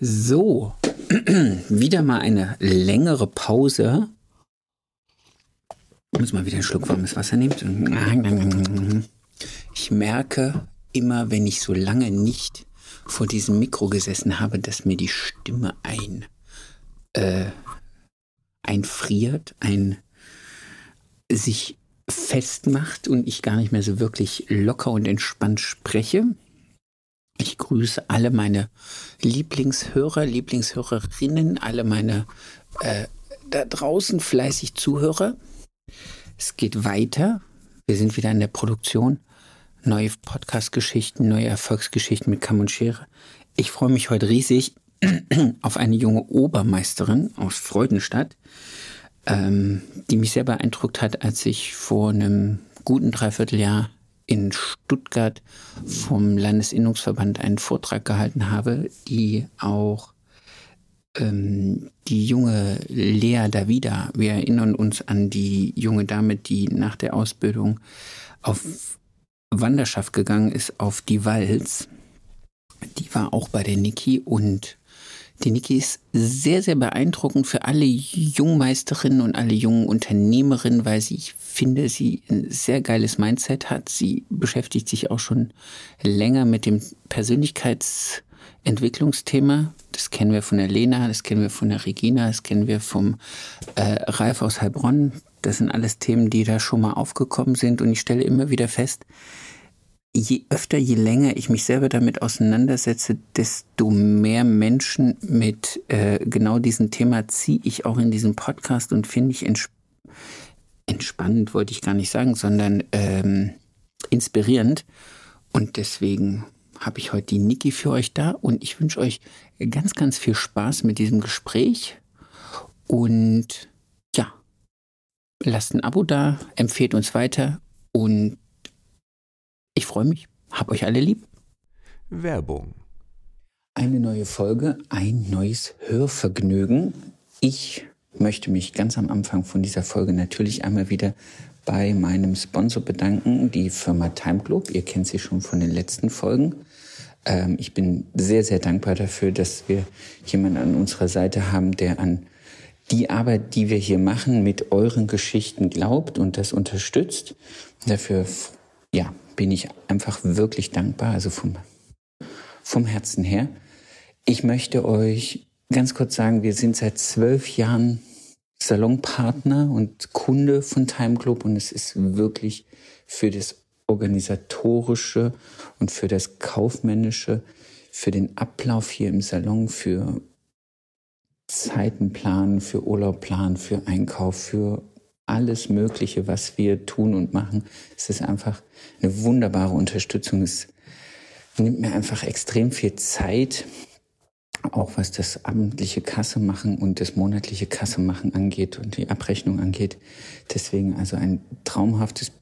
So, wieder mal eine längere Pause. Ich muss mal wieder einen Schluck warmes Wasser nehmen. Ich merke immer, wenn ich so lange nicht vor diesem Mikro gesessen habe, dass mir die Stimme ein äh, einfriert, ein sich festmacht und ich gar nicht mehr so wirklich locker und entspannt spreche. Ich grüße alle meine Lieblingshörer, Lieblingshörerinnen, alle meine äh, da draußen fleißig Zuhörer. Es geht weiter. Wir sind wieder in der Produktion. Neue Podcast-Geschichten, neue Erfolgsgeschichten mit Kamm und Schere. Ich freue mich heute riesig auf eine junge Obermeisterin aus Freudenstadt, ähm, die mich sehr beeindruckt hat, als ich vor einem guten Dreivierteljahr in Stuttgart vom Landesinnungsverband einen Vortrag gehalten habe, die auch ähm, die junge Lea Davida, wir erinnern uns an die junge Dame, die nach der Ausbildung auf Wanderschaft gegangen ist, auf die Walz. Die war auch bei der Niki und die Niki ist sehr, sehr beeindruckend für alle Jungmeisterinnen und alle jungen Unternehmerinnen, weil sie, ich finde, sie ein sehr geiles Mindset hat. Sie beschäftigt sich auch schon länger mit dem Persönlichkeitsentwicklungsthema. Das kennen wir von der Lena, das kennen wir von der Regina, das kennen wir vom äh, Ralf aus Heilbronn. Das sind alles Themen, die da schon mal aufgekommen sind. Und ich stelle immer wieder fest, je öfter, je länger ich mich selber damit auseinandersetze, desto mehr Menschen mit äh, genau diesem Thema ziehe ich auch in diesen Podcast und finde ich entsp entspannend, wollte ich gar nicht sagen, sondern ähm, inspirierend. Und deswegen habe ich heute die Niki für euch da und ich wünsche euch ganz, ganz viel Spaß mit diesem Gespräch. Und ja, lasst ein Abo da, empfehlt uns weiter und ich freue mich. Hab euch alle lieb. Werbung. Eine neue Folge, ein neues Hörvergnügen. Ich möchte mich ganz am Anfang von dieser Folge natürlich einmal wieder bei meinem Sponsor bedanken, die Firma Time Globe. Ihr kennt sie schon von den letzten Folgen. Ähm, ich bin sehr, sehr dankbar dafür, dass wir jemanden an unserer Seite haben, der an die Arbeit, die wir hier machen, mit euren Geschichten glaubt und das unterstützt. Dafür, ja, bin ich einfach wirklich dankbar, also vom, vom Herzen her. Ich möchte euch ganz kurz sagen, wir sind seit zwölf Jahren Salonpartner und Kunde von Time Club und es ist wirklich für das organisatorische und für das kaufmännische, für den Ablauf hier im Salon, für Zeitenplan, für Urlaubplan, für Einkauf, für alles Mögliche, was wir tun und machen. Es ist einfach eine wunderbare Unterstützung. Es nimmt mir einfach extrem viel Zeit, auch was das abendliche Kasse machen und das monatliche Kasse machen angeht und die Abrechnung angeht. Deswegen also ein traumhaftes,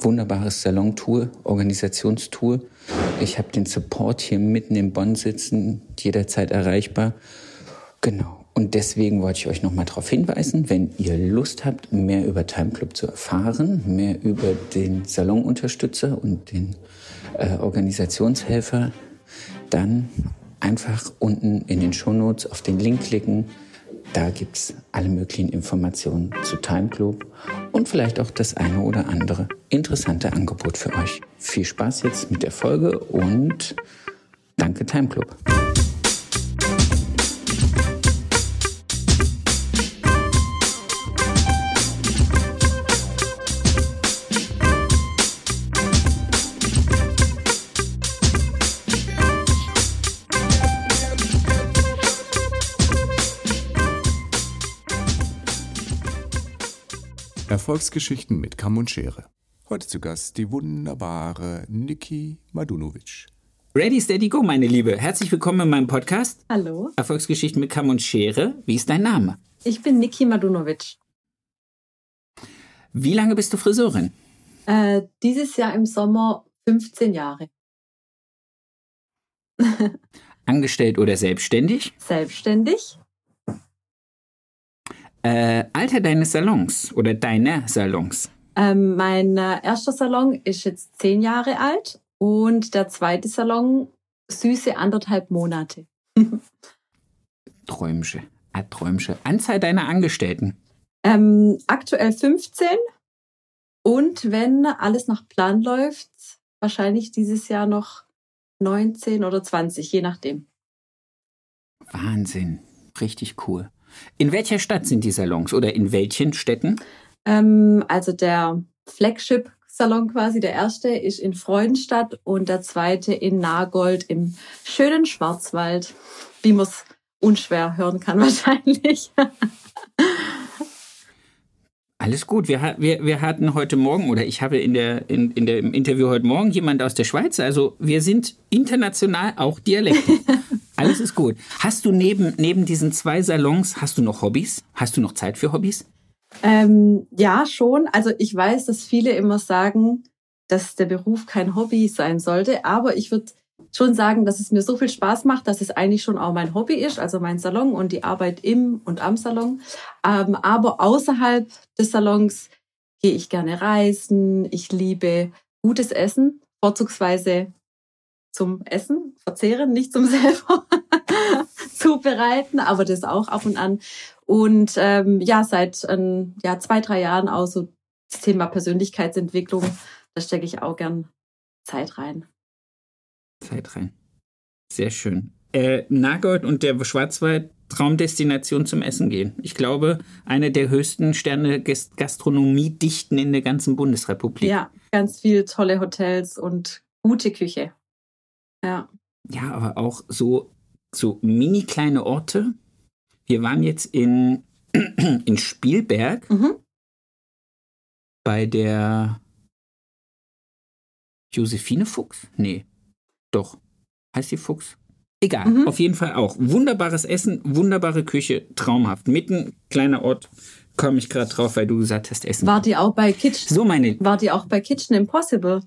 wunderbares Salon-Tour, Organisationstour. Ich habe den Support hier mitten in Bonn sitzen, jederzeit erreichbar. Genau. Und deswegen wollte ich euch nochmal darauf hinweisen, wenn ihr Lust habt, mehr über Time Club zu erfahren, mehr über den Salonunterstützer und den äh, Organisationshelfer, dann einfach unten in den Shownotes auf den Link klicken. Da gibt's alle möglichen Informationen zu Time Club und vielleicht auch das eine oder andere interessante Angebot für euch. Viel Spaß jetzt mit der Folge und danke Time Club. Erfolgsgeschichten mit Kamm und Schere. Heute zu Gast die wunderbare Niki Madunovic. Ready, steady, go, meine Liebe. Herzlich willkommen in meinem Podcast. Hallo. Erfolgsgeschichten mit Kamm und Schere. Wie ist dein Name? Ich bin Niki Madunovic. Wie lange bist du Friseurin? Äh, dieses Jahr im Sommer 15 Jahre. Angestellt oder selbstständig? Selbstständig. Äh, Alter deines Salons oder deiner Salons? Ähm, mein äh, erster Salon ist jetzt zehn Jahre alt und der zweite Salon süße anderthalb Monate. Träumsche, ah, Träumsche. Anzahl deiner Angestellten? Ähm, aktuell 15 und wenn alles nach Plan läuft, wahrscheinlich dieses Jahr noch 19 oder 20, je nachdem. Wahnsinn, richtig cool. In welcher Stadt sind die Salons oder in welchen Städten? Ähm, also der Flagship-Salon quasi, der erste ist in Freudenstadt und der zweite in Nagold im schönen Schwarzwald, wie man es unschwer hören kann wahrscheinlich. Alles gut. Wir, wir, wir hatten heute Morgen oder ich habe in der, in, in der, im Interview heute Morgen jemand aus der Schweiz. Also wir sind international auch Dialekte. Alles ist gut. Hast du neben, neben diesen zwei Salons, hast du noch Hobbys? Hast du noch Zeit für Hobbys? Ähm, ja, schon. Also ich weiß, dass viele immer sagen, dass der Beruf kein Hobby sein sollte, aber ich würde schon sagen, dass es mir so viel Spaß macht, dass es eigentlich schon auch mein Hobby ist, also mein Salon und die Arbeit im und am Salon. Ähm, aber außerhalb des Salons gehe ich gerne reisen. Ich liebe gutes Essen, vorzugsweise zum Essen, verzehren, nicht zum selber zubereiten, aber das auch ab und an. Und ähm, ja, seit ähm, ja, zwei, drei Jahren auch so das Thema Persönlichkeitsentwicklung, da stecke ich auch gern Zeit rein. Zeit rein. Sehr schön. Äh, Nagold und der Schwarzwald Traumdestination zum Essen gehen. Ich glaube, eine der höchsten Sterne Gastronomiedichten in der ganzen Bundesrepublik. Ja, ganz viele tolle Hotels und gute Küche. Ja. Ja, aber auch so, so mini kleine Orte. Wir waren jetzt in, in Spielberg mhm. bei der Josephine Fuchs? Nee. Doch. Heißt die Fuchs? Egal, mhm. auf jeden Fall auch. Wunderbares Essen, wunderbare Küche, traumhaft. Mitten, kleiner Ort, komme ich gerade drauf, weil du gesagt hast, Essen. War die auch bei Kitchen? So meine. War die auch bei Kitchen Impossible?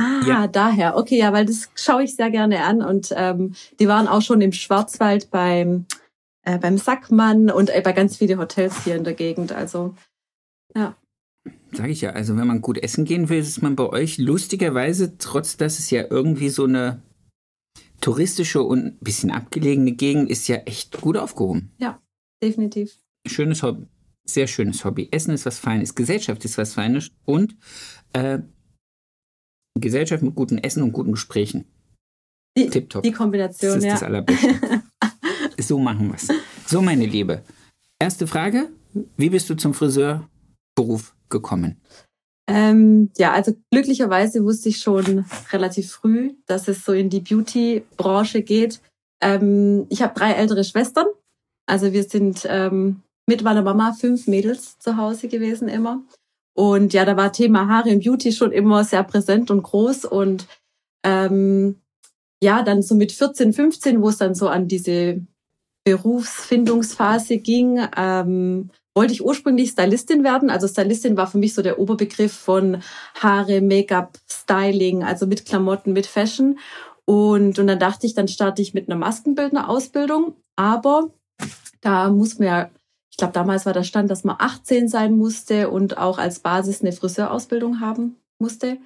Ah, ja. daher. Okay, ja, weil das schaue ich sehr gerne an und ähm, die waren auch schon im Schwarzwald beim äh, beim Sackmann und äh, bei ganz viele Hotels hier in der Gegend. Also ja. Sage ich ja, also wenn man gut essen gehen will, ist man bei euch lustigerweise, trotz dass es ja irgendwie so eine touristische und ein bisschen abgelegene Gegend ist, ja echt gut aufgehoben. Ja, definitiv. Schönes Hobby, sehr schönes Hobby. Essen ist was Feines, Gesellschaft ist was Feines und äh, Gesellschaft mit gutem Essen und guten Gesprächen. Die, Tipptopp. Die Kombination, das ist ja. das Allerbeste. so machen wir es. So, meine Liebe. Erste Frage: Wie bist du zum Friseurberuf gekommen? Ähm, ja, also glücklicherweise wusste ich schon relativ früh, dass es so in die Beauty-Branche geht. Ähm, ich habe drei ältere Schwestern. Also wir sind ähm, mit meiner Mama fünf Mädels zu Hause gewesen immer. Und ja, da war Thema Haare und Beauty schon immer sehr präsent und groß. Und ähm, ja, dann so mit 14, 15, wo es dann so an diese Berufsfindungsphase ging, ähm, wollte ich ursprünglich Stylistin werden. Also Stylistin war für mich so der Oberbegriff von Haare, Make-up, Styling, also mit Klamotten, mit Fashion. Und, und dann dachte ich, dann starte ich mit einer Maskenbildner-Ausbildung. Aber da muss man ja, glaube, damals war der Stand, dass man 18 sein musste und auch als Basis eine Friseurausbildung haben musste.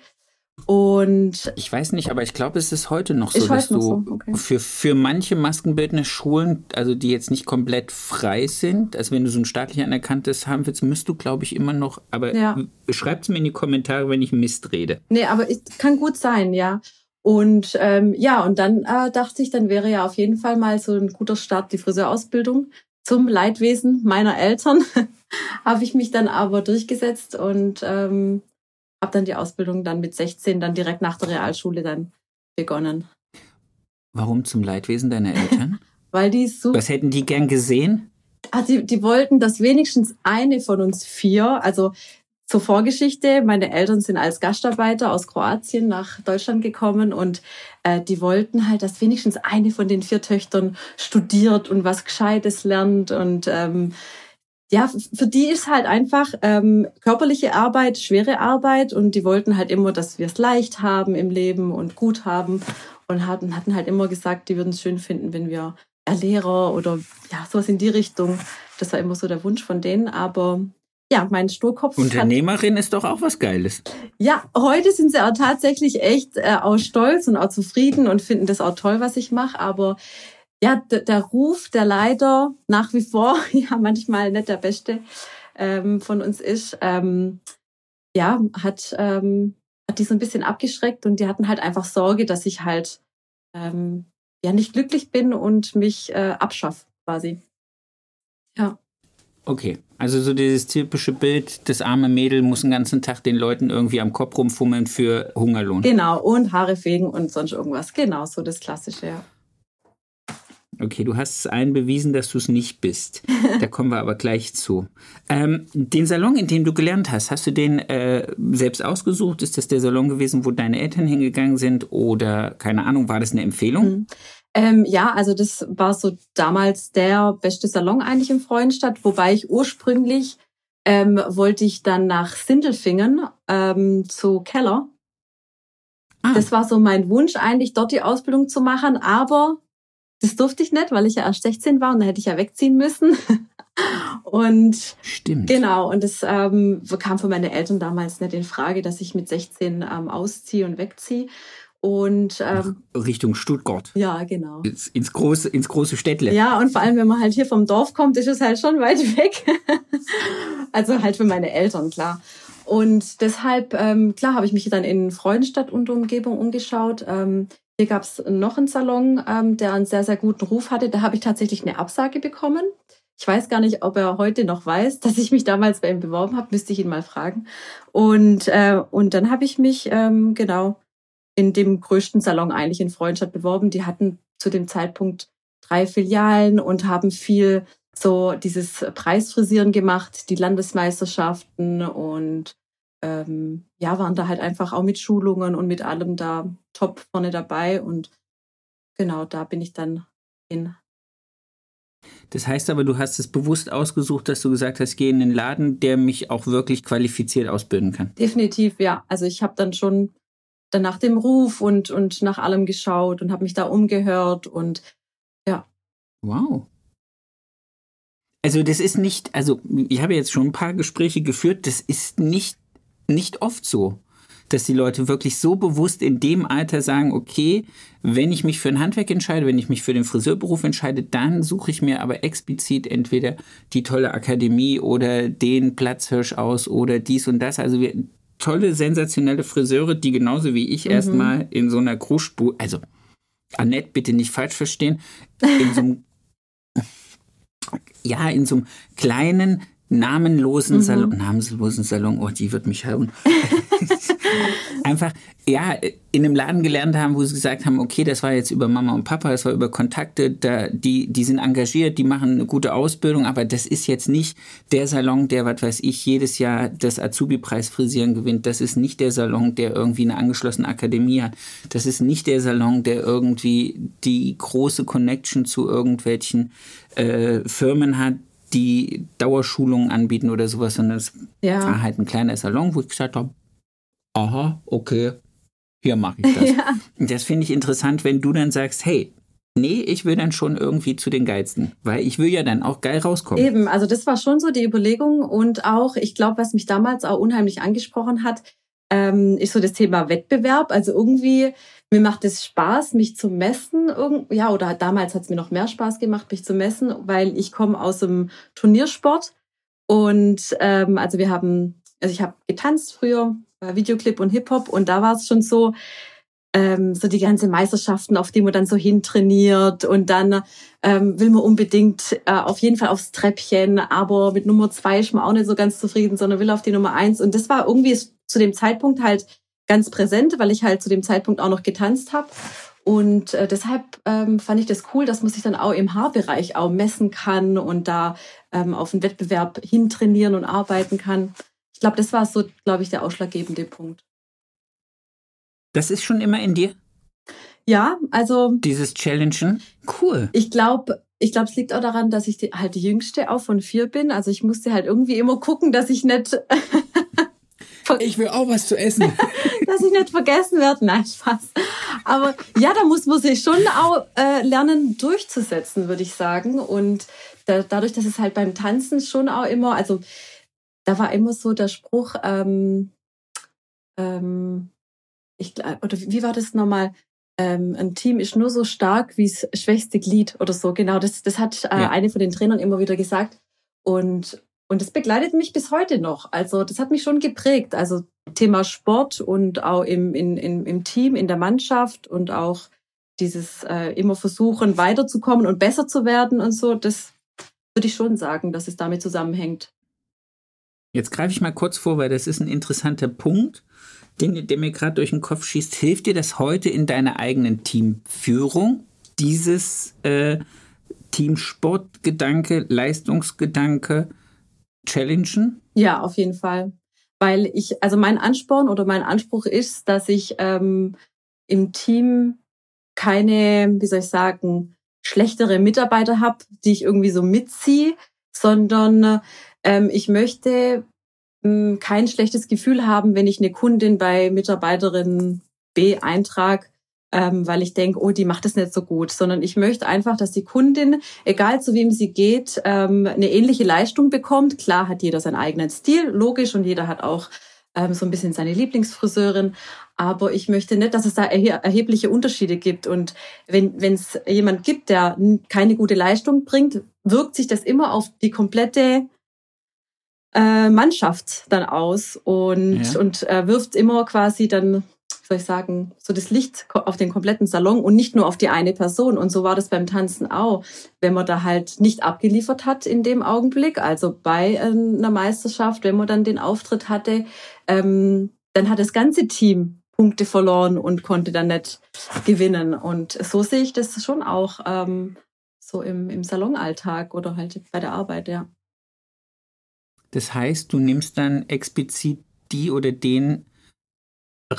Und ich weiß nicht, aber ich glaube, es ist heute noch so, dass du so. Okay. für, für manche maskenbildende Schulen, also die jetzt nicht komplett frei sind, also wenn du so ein staatlich anerkanntes haben willst, müsst du, glaube ich, immer noch, aber ja. schreibt es mir in die Kommentare, wenn ich Mist rede. Nee, aber es kann gut sein, ja. Und ähm, ja, und dann äh, dachte ich, dann wäre ja auf jeden Fall mal so ein guter Start die Friseurausbildung. Zum Leidwesen meiner Eltern habe ich mich dann aber durchgesetzt und ähm, habe dann die Ausbildung dann mit 16 dann direkt nach der Realschule dann begonnen. Warum zum Leidwesen deiner Eltern? Weil die so. Was hätten die gern gesehen? Also die, die wollten, dass wenigstens eine von uns vier, also zur Vorgeschichte, meine Eltern sind als Gastarbeiter aus Kroatien nach Deutschland gekommen und äh, die wollten halt, dass wenigstens eine von den vier Töchtern studiert und was Gescheites lernt und ähm, ja, für die ist halt einfach ähm, körperliche Arbeit, schwere Arbeit und die wollten halt immer, dass wir es leicht haben im Leben und gut haben und hatten, hatten halt immer gesagt, die würden es schön finden, wenn wir Lehrer oder ja, sowas in die Richtung. Das war immer so der Wunsch von denen, aber ja, mein Sturkopf. Unternehmerin hat, ist doch auch was Geiles. Ja, heute sind sie auch tatsächlich echt äh, auch stolz und auch zufrieden und finden das auch toll, was ich mache, aber ja, der Ruf, der leider nach wie vor ja manchmal nicht der beste ähm, von uns ist, ähm, ja, hat, ähm, hat die so ein bisschen abgeschreckt und die hatten halt einfach Sorge, dass ich halt ähm, ja nicht glücklich bin und mich äh, abschaff quasi. Ja. Okay, also so dieses typische Bild, das arme Mädel muss den ganzen Tag den Leuten irgendwie am Kopf rumfummeln für Hungerlohn. Genau, und Haare fegen und sonst irgendwas. Genau, so das Klassische, ja. Okay, du hast es allen bewiesen, dass du es nicht bist. Da kommen wir aber gleich zu. Ähm, den Salon, in dem du gelernt hast, hast du den äh, selbst ausgesucht? Ist das der Salon gewesen, wo deine Eltern hingegangen sind? Oder, keine Ahnung, war das eine Empfehlung? Ähm, ja, also das war so damals der beste Salon eigentlich in Freudenstadt, wobei ich ursprünglich ähm, wollte ich dann nach Sindelfingen ähm, zu Keller. Ah. Das war so mein Wunsch eigentlich, dort die Ausbildung zu machen, aber das durfte ich nicht, weil ich ja erst 16 war und da hätte ich ja wegziehen müssen. und Stimmt. genau, und das ähm, kam für meine Eltern damals nicht in Frage, dass ich mit 16 ähm, ausziehe und wegziehe. Und ähm, Richtung Stuttgart. Ja, genau. Ins, ins, große, ins große Städtle. Ja, und vor allem, wenn man halt hier vom Dorf kommt, ist es halt schon weit weg. also halt für meine Eltern, klar. Und deshalb, ähm, klar, habe ich mich dann in Freudenstadt und Umgebung umgeschaut. Ähm, hier gab es noch einen Salon, ähm, der einen sehr, sehr guten Ruf hatte. Da habe ich tatsächlich eine Absage bekommen. Ich weiß gar nicht, ob er heute noch weiß, dass ich mich damals bei ihm beworben habe. Müsste ich ihn mal fragen. Und, äh, und dann habe ich mich, ähm, genau, in dem größten Salon eigentlich in Freundstadt beworben. Die hatten zu dem Zeitpunkt drei Filialen und haben viel so dieses Preisfrisieren gemacht, die Landesmeisterschaften und ähm, ja, waren da halt einfach auch mit Schulungen und mit allem da top vorne dabei. Und genau, da bin ich dann hin. Das heißt aber, du hast es bewusst ausgesucht, dass du gesagt hast, gehe in den Laden, der mich auch wirklich qualifiziert ausbilden kann. Definitiv, ja. Also ich habe dann schon dann nach dem Ruf und, und nach allem geschaut und habe mich da umgehört und ja. Wow. Also das ist nicht, also ich habe jetzt schon ein paar Gespräche geführt, das ist nicht, nicht oft so, dass die Leute wirklich so bewusst in dem Alter sagen, okay, wenn ich mich für ein Handwerk entscheide, wenn ich mich für den Friseurberuf entscheide, dann suche ich mir aber explizit entweder die tolle Akademie oder den Platzhirsch aus oder dies und das. Also wir, tolle, sensationelle Friseure, die genauso wie ich mhm. erstmal in so einer Kruschbude, also Annette bitte nicht falsch verstehen, in so einem, ja, in so einem kleinen, namenlosen mhm. Salon, namenlosen Salon, oh, die wird mich hauen. Einfach, ja, in einem Laden gelernt haben, wo sie gesagt haben, okay, das war jetzt über Mama und Papa, das war über Kontakte, da, die, die sind engagiert, die machen eine gute Ausbildung, aber das ist jetzt nicht der Salon, der, was weiß ich, jedes Jahr das Azubi-Preis Frisieren gewinnt. Das ist nicht der Salon, der irgendwie eine angeschlossene Akademie hat. Das ist nicht der Salon, der irgendwie die große Connection zu irgendwelchen äh, Firmen hat, die Dauerschulungen anbieten oder sowas, sondern es ja. war halt ein kleiner Salon, wo ich gesagt habe, aha, okay, hier mache ich das. ja. Das finde ich interessant, wenn du dann sagst, hey, nee, ich will dann schon irgendwie zu den Geilsten, weil ich will ja dann auch geil rauskommen. Eben, also das war schon so die Überlegung und auch, ich glaube, was mich damals auch unheimlich angesprochen hat, ähm, ist so das Thema Wettbewerb. Also irgendwie, mir macht es Spaß, mich zu messen. Irgend, ja, oder damals hat es mir noch mehr Spaß gemacht, mich zu messen, weil ich komme aus dem Turniersport und ähm, also wir haben, also ich habe getanzt früher, Videoclip und Hip-Hop. Und da war es schon so, ähm, so die ganze Meisterschaften, auf die man dann so hintrainiert. Und dann ähm, will man unbedingt äh, auf jeden Fall aufs Treppchen, aber mit Nummer zwei ist man auch nicht so ganz zufrieden, sondern will auf die Nummer eins. Und das war irgendwie zu dem Zeitpunkt halt ganz präsent, weil ich halt zu dem Zeitpunkt auch noch getanzt habe und äh, deshalb ähm, fand ich das cool, dass man sich dann auch im Haarbereich auch messen kann und da ähm, auf einen Wettbewerb hintrainieren und arbeiten kann ich glaube, das war so, glaube ich, der ausschlaggebende Punkt. Das ist schon immer in dir? Ja, also. Dieses Challengen? Cool. Ich glaube, ich glaube, es liegt auch daran, dass ich die, halt die jüngste auch von vier bin. Also ich musste halt irgendwie immer gucken, dass ich nicht. ich will auch was zu essen. dass ich nicht vergessen werde. Nein, Spaß. Aber ja, da muss man sich schon auch äh, lernen, durchzusetzen, würde ich sagen. Und da, dadurch, dass es halt beim Tanzen schon auch immer, also da war immer so der Spruch, ähm, ähm, ich, oder wie war das nochmal? ähm, ein Team ist nur so stark wie das schwächste Glied oder so. Genau, das, das hat äh, ja. eine von den Trainern immer wieder gesagt. Und, und das begleitet mich bis heute noch. Also das hat mich schon geprägt. Also Thema Sport und auch im, in, in, im Team, in der Mannschaft und auch dieses äh, immer versuchen, weiterzukommen und besser zu werden und so, das würde ich schon sagen, dass es damit zusammenhängt. Jetzt greife ich mal kurz vor, weil das ist ein interessanter Punkt, den, der mir gerade durch den Kopf schießt. Hilft dir das heute in deiner eigenen Teamführung, dieses äh, Teamsportgedanke, Leistungsgedanke challengen? Ja, auf jeden Fall. Weil ich, also mein Ansporn oder mein Anspruch ist, dass ich ähm, im Team keine, wie soll ich sagen, schlechtere Mitarbeiter habe, die ich irgendwie so mitziehe, sondern ähm, ich möchte ähm, kein schlechtes Gefühl haben, wenn ich eine Kundin bei Mitarbeiterin B eintrage, ähm, weil ich denke, oh, die macht es nicht so gut, sondern ich möchte einfach, dass die Kundin, egal zu wem sie geht, ähm, eine ähnliche Leistung bekommt. Klar hat jeder seinen eigenen Stil, logisch, und jeder hat auch ähm, so ein bisschen seine Lieblingsfriseurin. Aber ich möchte nicht, dass es da erhebliche Unterschiede gibt. Und wenn es jemand gibt, der keine gute Leistung bringt, wirkt sich das immer auf die komplette äh, Mannschaft dann aus und, ja. und äh, wirft immer quasi dann, soll ich sagen, so das Licht auf den kompletten Salon und nicht nur auf die eine Person. Und so war das beim Tanzen auch. Wenn man da halt nicht abgeliefert hat in dem Augenblick, also bei äh, einer Meisterschaft, wenn man dann den Auftritt hatte, ähm, dann hat das ganze Team Punkte verloren und konnte dann nicht gewinnen. Und so sehe ich das schon auch ähm, so im, im Salonalltag oder halt bei der Arbeit, ja. Das heißt, du nimmst dann explizit die oder den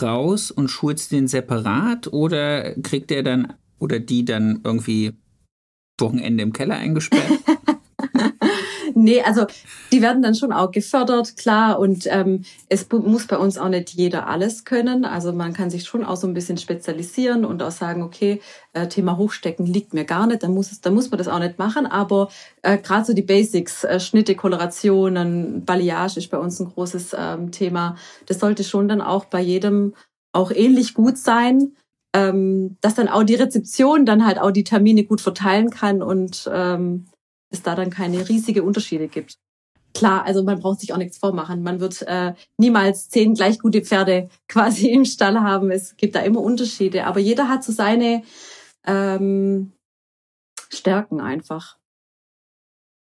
raus und schulst den separat oder kriegt der dann oder die dann irgendwie Wochenende im Keller eingesperrt? Nee, also die werden dann schon auch gefördert, klar. Und ähm, es muss bei uns auch nicht jeder alles können. Also man kann sich schon auch so ein bisschen spezialisieren und auch sagen, okay, äh, Thema Hochstecken liegt mir gar nicht, dann muss, es, dann muss man das auch nicht machen. Aber äh, gerade so die Basics, äh, Schnitte, Kolorationen, Balayage ist bei uns ein großes ähm, Thema. Das sollte schon dann auch bei jedem auch ähnlich gut sein. Ähm, dass dann auch die Rezeption dann halt auch die Termine gut verteilen kann und ähm, es da dann keine riesige Unterschiede gibt. Klar, also man braucht sich auch nichts vormachen. Man wird äh, niemals zehn gleich gute Pferde quasi im Stall haben. Es gibt da immer Unterschiede, aber jeder hat so seine ähm, Stärken einfach.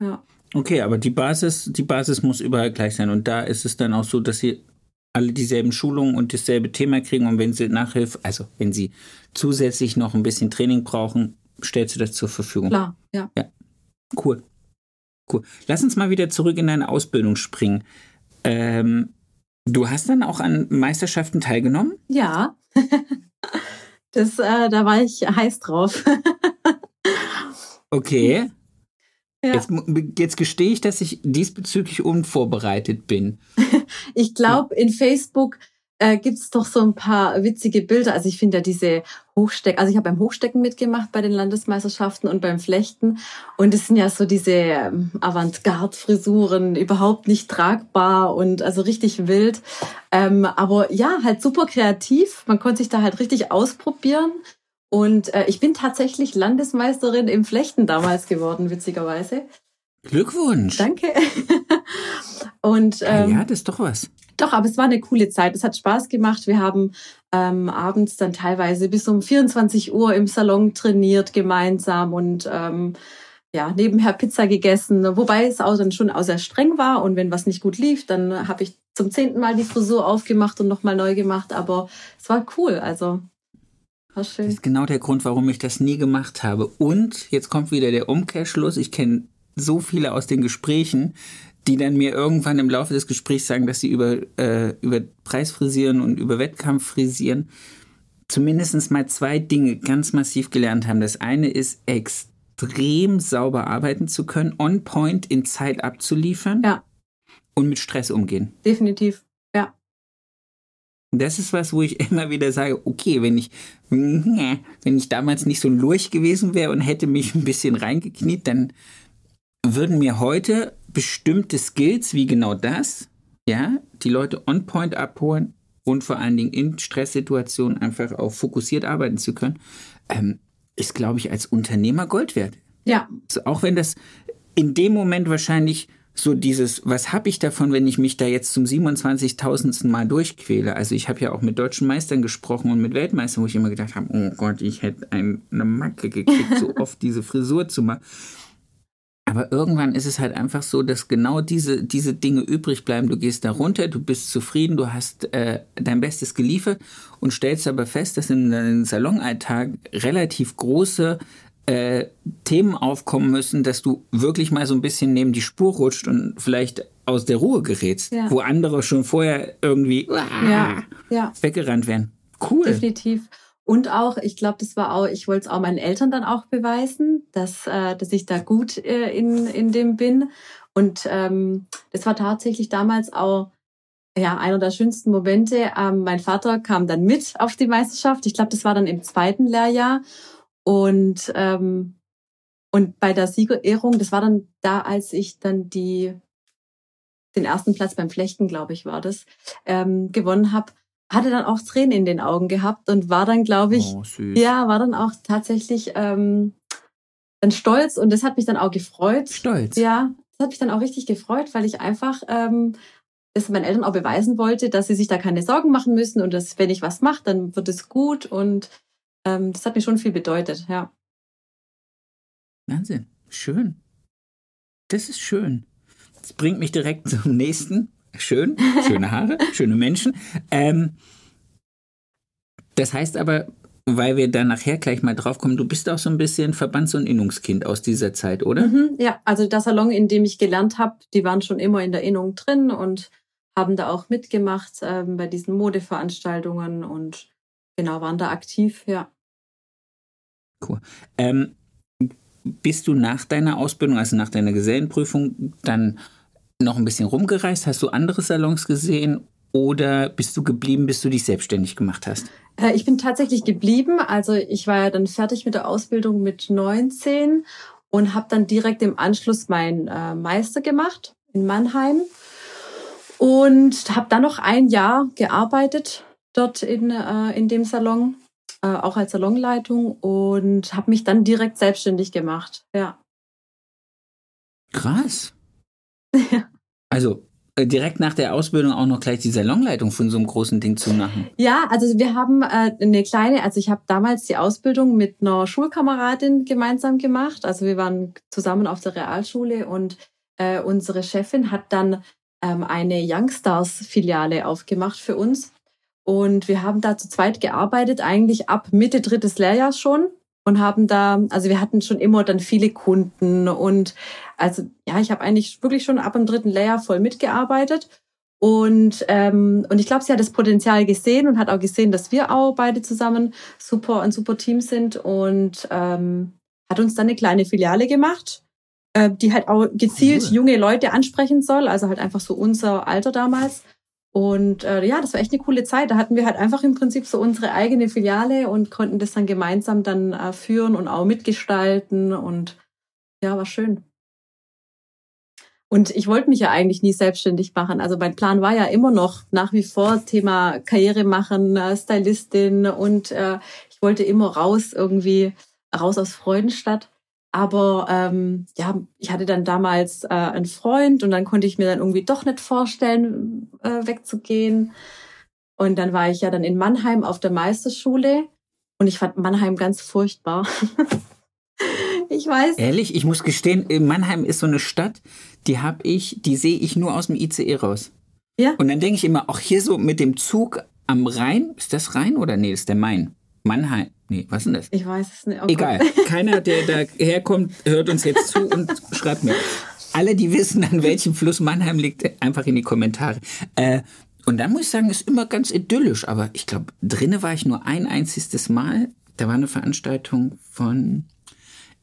Ja. Okay, aber die Basis, die Basis muss überall gleich sein. Und da ist es dann auch so, dass sie alle dieselben Schulungen und dasselbe Thema kriegen. Und wenn sie Nachhilfe, also wenn sie zusätzlich noch ein bisschen Training brauchen, stellst du das zur Verfügung. Klar, ja. ja. Cool. Cool. Lass uns mal wieder zurück in deine Ausbildung springen. Ähm, du hast dann auch an Meisterschaften teilgenommen? Ja. das, äh, da war ich heiß drauf. okay. Ja. Jetzt, jetzt gestehe ich, dass ich diesbezüglich unvorbereitet bin. ich glaube, in Facebook äh, gibt es doch so ein paar witzige Bilder. Also ich finde ja diese Hochstecken, also ich habe beim Hochstecken mitgemacht bei den Landesmeisterschaften und beim Flechten. Und es sind ja so diese ähm, Avantgarde-Frisuren, überhaupt nicht tragbar und also richtig wild. Ähm, aber ja, halt super kreativ. Man konnte sich da halt richtig ausprobieren. Und äh, ich bin tatsächlich Landesmeisterin im Flechten damals geworden, witzigerweise. Glückwunsch. Danke. und ähm, ja, das ist doch was. Doch, aber es war eine coole Zeit. Es hat Spaß gemacht. Wir haben ähm, abends dann teilweise bis um 24 Uhr im Salon trainiert gemeinsam und ähm, ja, nebenher Pizza gegessen, wobei es auch dann schon auch sehr streng war und wenn was nicht gut lief, dann habe ich zum zehnten Mal die Frisur aufgemacht und nochmal neu gemacht, aber es war cool, also war schön. Das ist genau der Grund, warum ich das nie gemacht habe. Und jetzt kommt wieder der Umkehrschluss. Ich kenne so viele aus den Gesprächen, die dann mir irgendwann im Laufe des Gesprächs sagen, dass sie über, äh, über Preisfrisieren und über Wettkampffrisieren zumindest mal zwei Dinge ganz massiv gelernt haben. Das eine ist, extrem sauber arbeiten zu können, on point in Zeit abzuliefern ja. und mit Stress umgehen. Definitiv, ja. Das ist was, wo ich immer wieder sage, okay, wenn ich, wenn ich damals nicht so Lurch gewesen wäre und hätte mich ein bisschen reingekniet, dann würden mir heute bestimmte Skills wie genau das, ja, die Leute on point abholen, und vor allen Dingen in Stresssituationen einfach auch fokussiert arbeiten zu können, ähm, ist, glaube ich, als Unternehmer Gold wert. Ja. Also auch wenn das in dem Moment wahrscheinlich so dieses, was habe ich davon, wenn ich mich da jetzt zum 27.000. Mal durchquäle? Also ich habe ja auch mit deutschen Meistern gesprochen und mit Weltmeistern, wo ich immer gedacht habe, oh Gott, ich hätte eine Macke gekriegt, so oft diese Frisur zu machen. Aber irgendwann ist es halt einfach so, dass genau diese, diese Dinge übrig bleiben. Du gehst da runter, du bist zufrieden, du hast äh, dein Bestes geliefert und stellst aber fest, dass in deinem Salonalltag relativ große äh, Themen aufkommen müssen, dass du wirklich mal so ein bisschen neben die Spur rutscht und vielleicht aus der Ruhe gerätst, ja. wo andere schon vorher irgendwie ja, ja. weggerannt werden. Cool. Definitiv. Und auch, ich glaube, das war auch, ich wollte es auch meinen Eltern dann auch beweisen, dass, äh, dass ich da gut äh, in, in dem bin. Und ähm, das war tatsächlich damals auch ja, einer der schönsten Momente. Ähm, mein Vater kam dann mit auf die Meisterschaft. Ich glaube, das war dann im zweiten Lehrjahr. Und, ähm, und bei der Siegerehrung, das war dann da, als ich dann die, den ersten Platz beim Flechten, glaube ich, war das, ähm, gewonnen habe, hatte dann auch Tränen in den Augen gehabt und war dann, glaube ich, oh, ja, war dann auch tatsächlich ähm, dann stolz und das hat mich dann auch gefreut. Stolz. Ja, das hat mich dann auch richtig gefreut, weil ich einfach ähm, das meinen Eltern auch beweisen wollte, dass sie sich da keine Sorgen machen müssen und dass, wenn ich was mache, dann wird es gut und ähm, das hat mir schon viel bedeutet, ja. Wahnsinn, schön. Das ist schön. Das bringt mich direkt zum nächsten. Schön, schöne Haare, schöne Menschen. Ähm, das heißt aber, weil wir da nachher gleich mal drauf kommen, du bist auch so ein bisschen Verbands- und Innungskind aus dieser Zeit, oder? Mhm, ja, also der Salon, in dem ich gelernt habe, die waren schon immer in der Innung drin und haben da auch mitgemacht ähm, bei diesen Modeveranstaltungen und genau waren da aktiv, ja. Cool. Ähm, bist du nach deiner Ausbildung, also nach deiner Gesellenprüfung, dann noch ein bisschen rumgereist? Hast du andere Salons gesehen oder bist du geblieben, bis du dich selbstständig gemacht hast? Äh, ich bin tatsächlich geblieben. Also ich war ja dann fertig mit der Ausbildung mit 19 und habe dann direkt im Anschluss meinen äh, Meister gemacht in Mannheim und habe dann noch ein Jahr gearbeitet dort in, äh, in dem Salon auch als Salonleitung und habe mich dann direkt selbstständig gemacht. Ja. Krass. Also äh, direkt nach der Ausbildung auch noch gleich die Salonleitung von so einem großen Ding zu machen. Ja, also wir haben äh, eine kleine, also ich habe damals die Ausbildung mit einer Schulkameradin gemeinsam gemacht. Also wir waren zusammen auf der Realschule und äh, unsere Chefin hat dann ähm, eine Youngstars-Filiale aufgemacht für uns. Und wir haben da zu zweit gearbeitet, eigentlich ab Mitte drittes Lehrjahrs schon und haben da, also wir hatten schon immer dann viele Kunden und also ja, ich habe eigentlich wirklich schon ab dem dritten Lehrjahr voll mitgearbeitet. Und, ähm, und ich glaube, sie hat das Potenzial gesehen und hat auch gesehen, dass wir auch beide zusammen super ein super Team sind und ähm, hat uns dann eine kleine Filiale gemacht, äh, die halt auch gezielt cool. junge Leute ansprechen soll, also halt einfach so unser Alter damals. Und äh, ja, das war echt eine coole Zeit. Da hatten wir halt einfach im Prinzip so unsere eigene Filiale und konnten das dann gemeinsam dann äh, führen und auch mitgestalten. Und ja, war schön. Und ich wollte mich ja eigentlich nie selbstständig machen. Also mein Plan war ja immer noch nach wie vor Thema Karriere machen, äh, Stylistin und äh, ich wollte immer raus irgendwie, raus aus Freudenstadt. Aber ähm, ja, ich hatte dann damals äh, einen Freund und dann konnte ich mir dann irgendwie doch nicht vorstellen, äh, wegzugehen. Und dann war ich ja dann in Mannheim auf der Meisterschule und ich fand Mannheim ganz furchtbar. ich weiß. Ehrlich, ich muss gestehen, Mannheim ist so eine Stadt, die habe ich, die sehe ich nur aus dem ICE raus. Ja. Und dann denke ich immer, auch hier so mit dem Zug am Rhein, ist das Rhein oder nee, ist der Main? Mannheim. Nee, was ist denn das? Ich weiß es nicht. Oh Egal. Keiner, der da herkommt, hört uns jetzt zu und schreibt mir. Alle, die wissen, an welchem Fluss Mannheim liegt, einfach in die Kommentare. Äh, und dann muss ich sagen, ist immer ganz idyllisch. Aber ich glaube, drinnen war ich nur ein einziges Mal. Da war eine Veranstaltung von,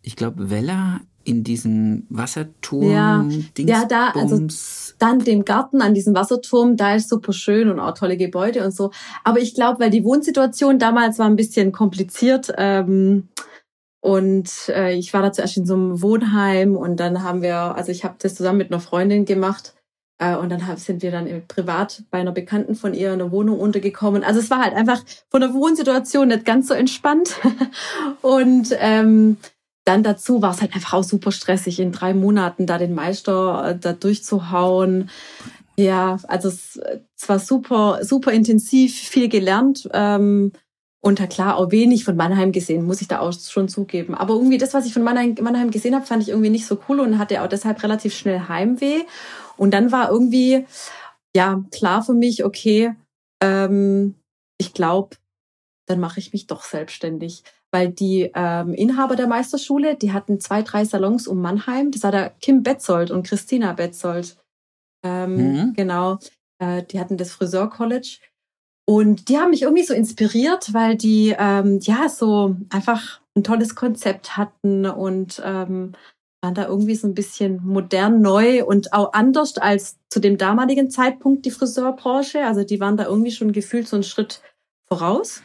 ich glaube, Weller in diesem Wasserturm. Ja, ja da, also dann dem Garten an diesem Wasserturm, da ist super schön und auch tolle Gebäude und so. Aber ich glaube, weil die Wohnsituation damals war ein bisschen kompliziert ähm, und äh, ich war da zuerst in so einem Wohnheim und dann haben wir, also ich habe das zusammen mit einer Freundin gemacht Äh, und dann sind wir dann privat bei einer Bekannten von ihr in einer Wohnung untergekommen. Also es war halt einfach von der Wohnsituation nicht ganz so entspannt. und ähm, dann dazu war es halt einfach auch super stressig, in drei Monaten da den Meister äh, da durchzuhauen. Ja, also es, es war super, super intensiv, viel gelernt. Ähm, und ja klar, auch wenig von Mannheim gesehen, muss ich da auch schon zugeben. Aber irgendwie das, was ich von Mannheim, Mannheim gesehen habe, fand ich irgendwie nicht so cool und hatte auch deshalb relativ schnell Heimweh. Und dann war irgendwie, ja, klar für mich, okay, ähm, ich glaube, dann mache ich mich doch selbstständig. Weil die ähm, Inhaber der Meisterschule, die hatten zwei, drei Salons um Mannheim. Das war der Kim Betzold und Christina Betzold. Ähm, mhm. Genau. Äh, die hatten das Friseur-College. Und die haben mich irgendwie so inspiriert, weil die ähm, ja so einfach ein tolles Konzept hatten und ähm, waren da irgendwie so ein bisschen modern, neu und auch anders als zu dem damaligen Zeitpunkt die Friseurbranche. Also die waren da irgendwie schon gefühlt so einen Schritt voraus.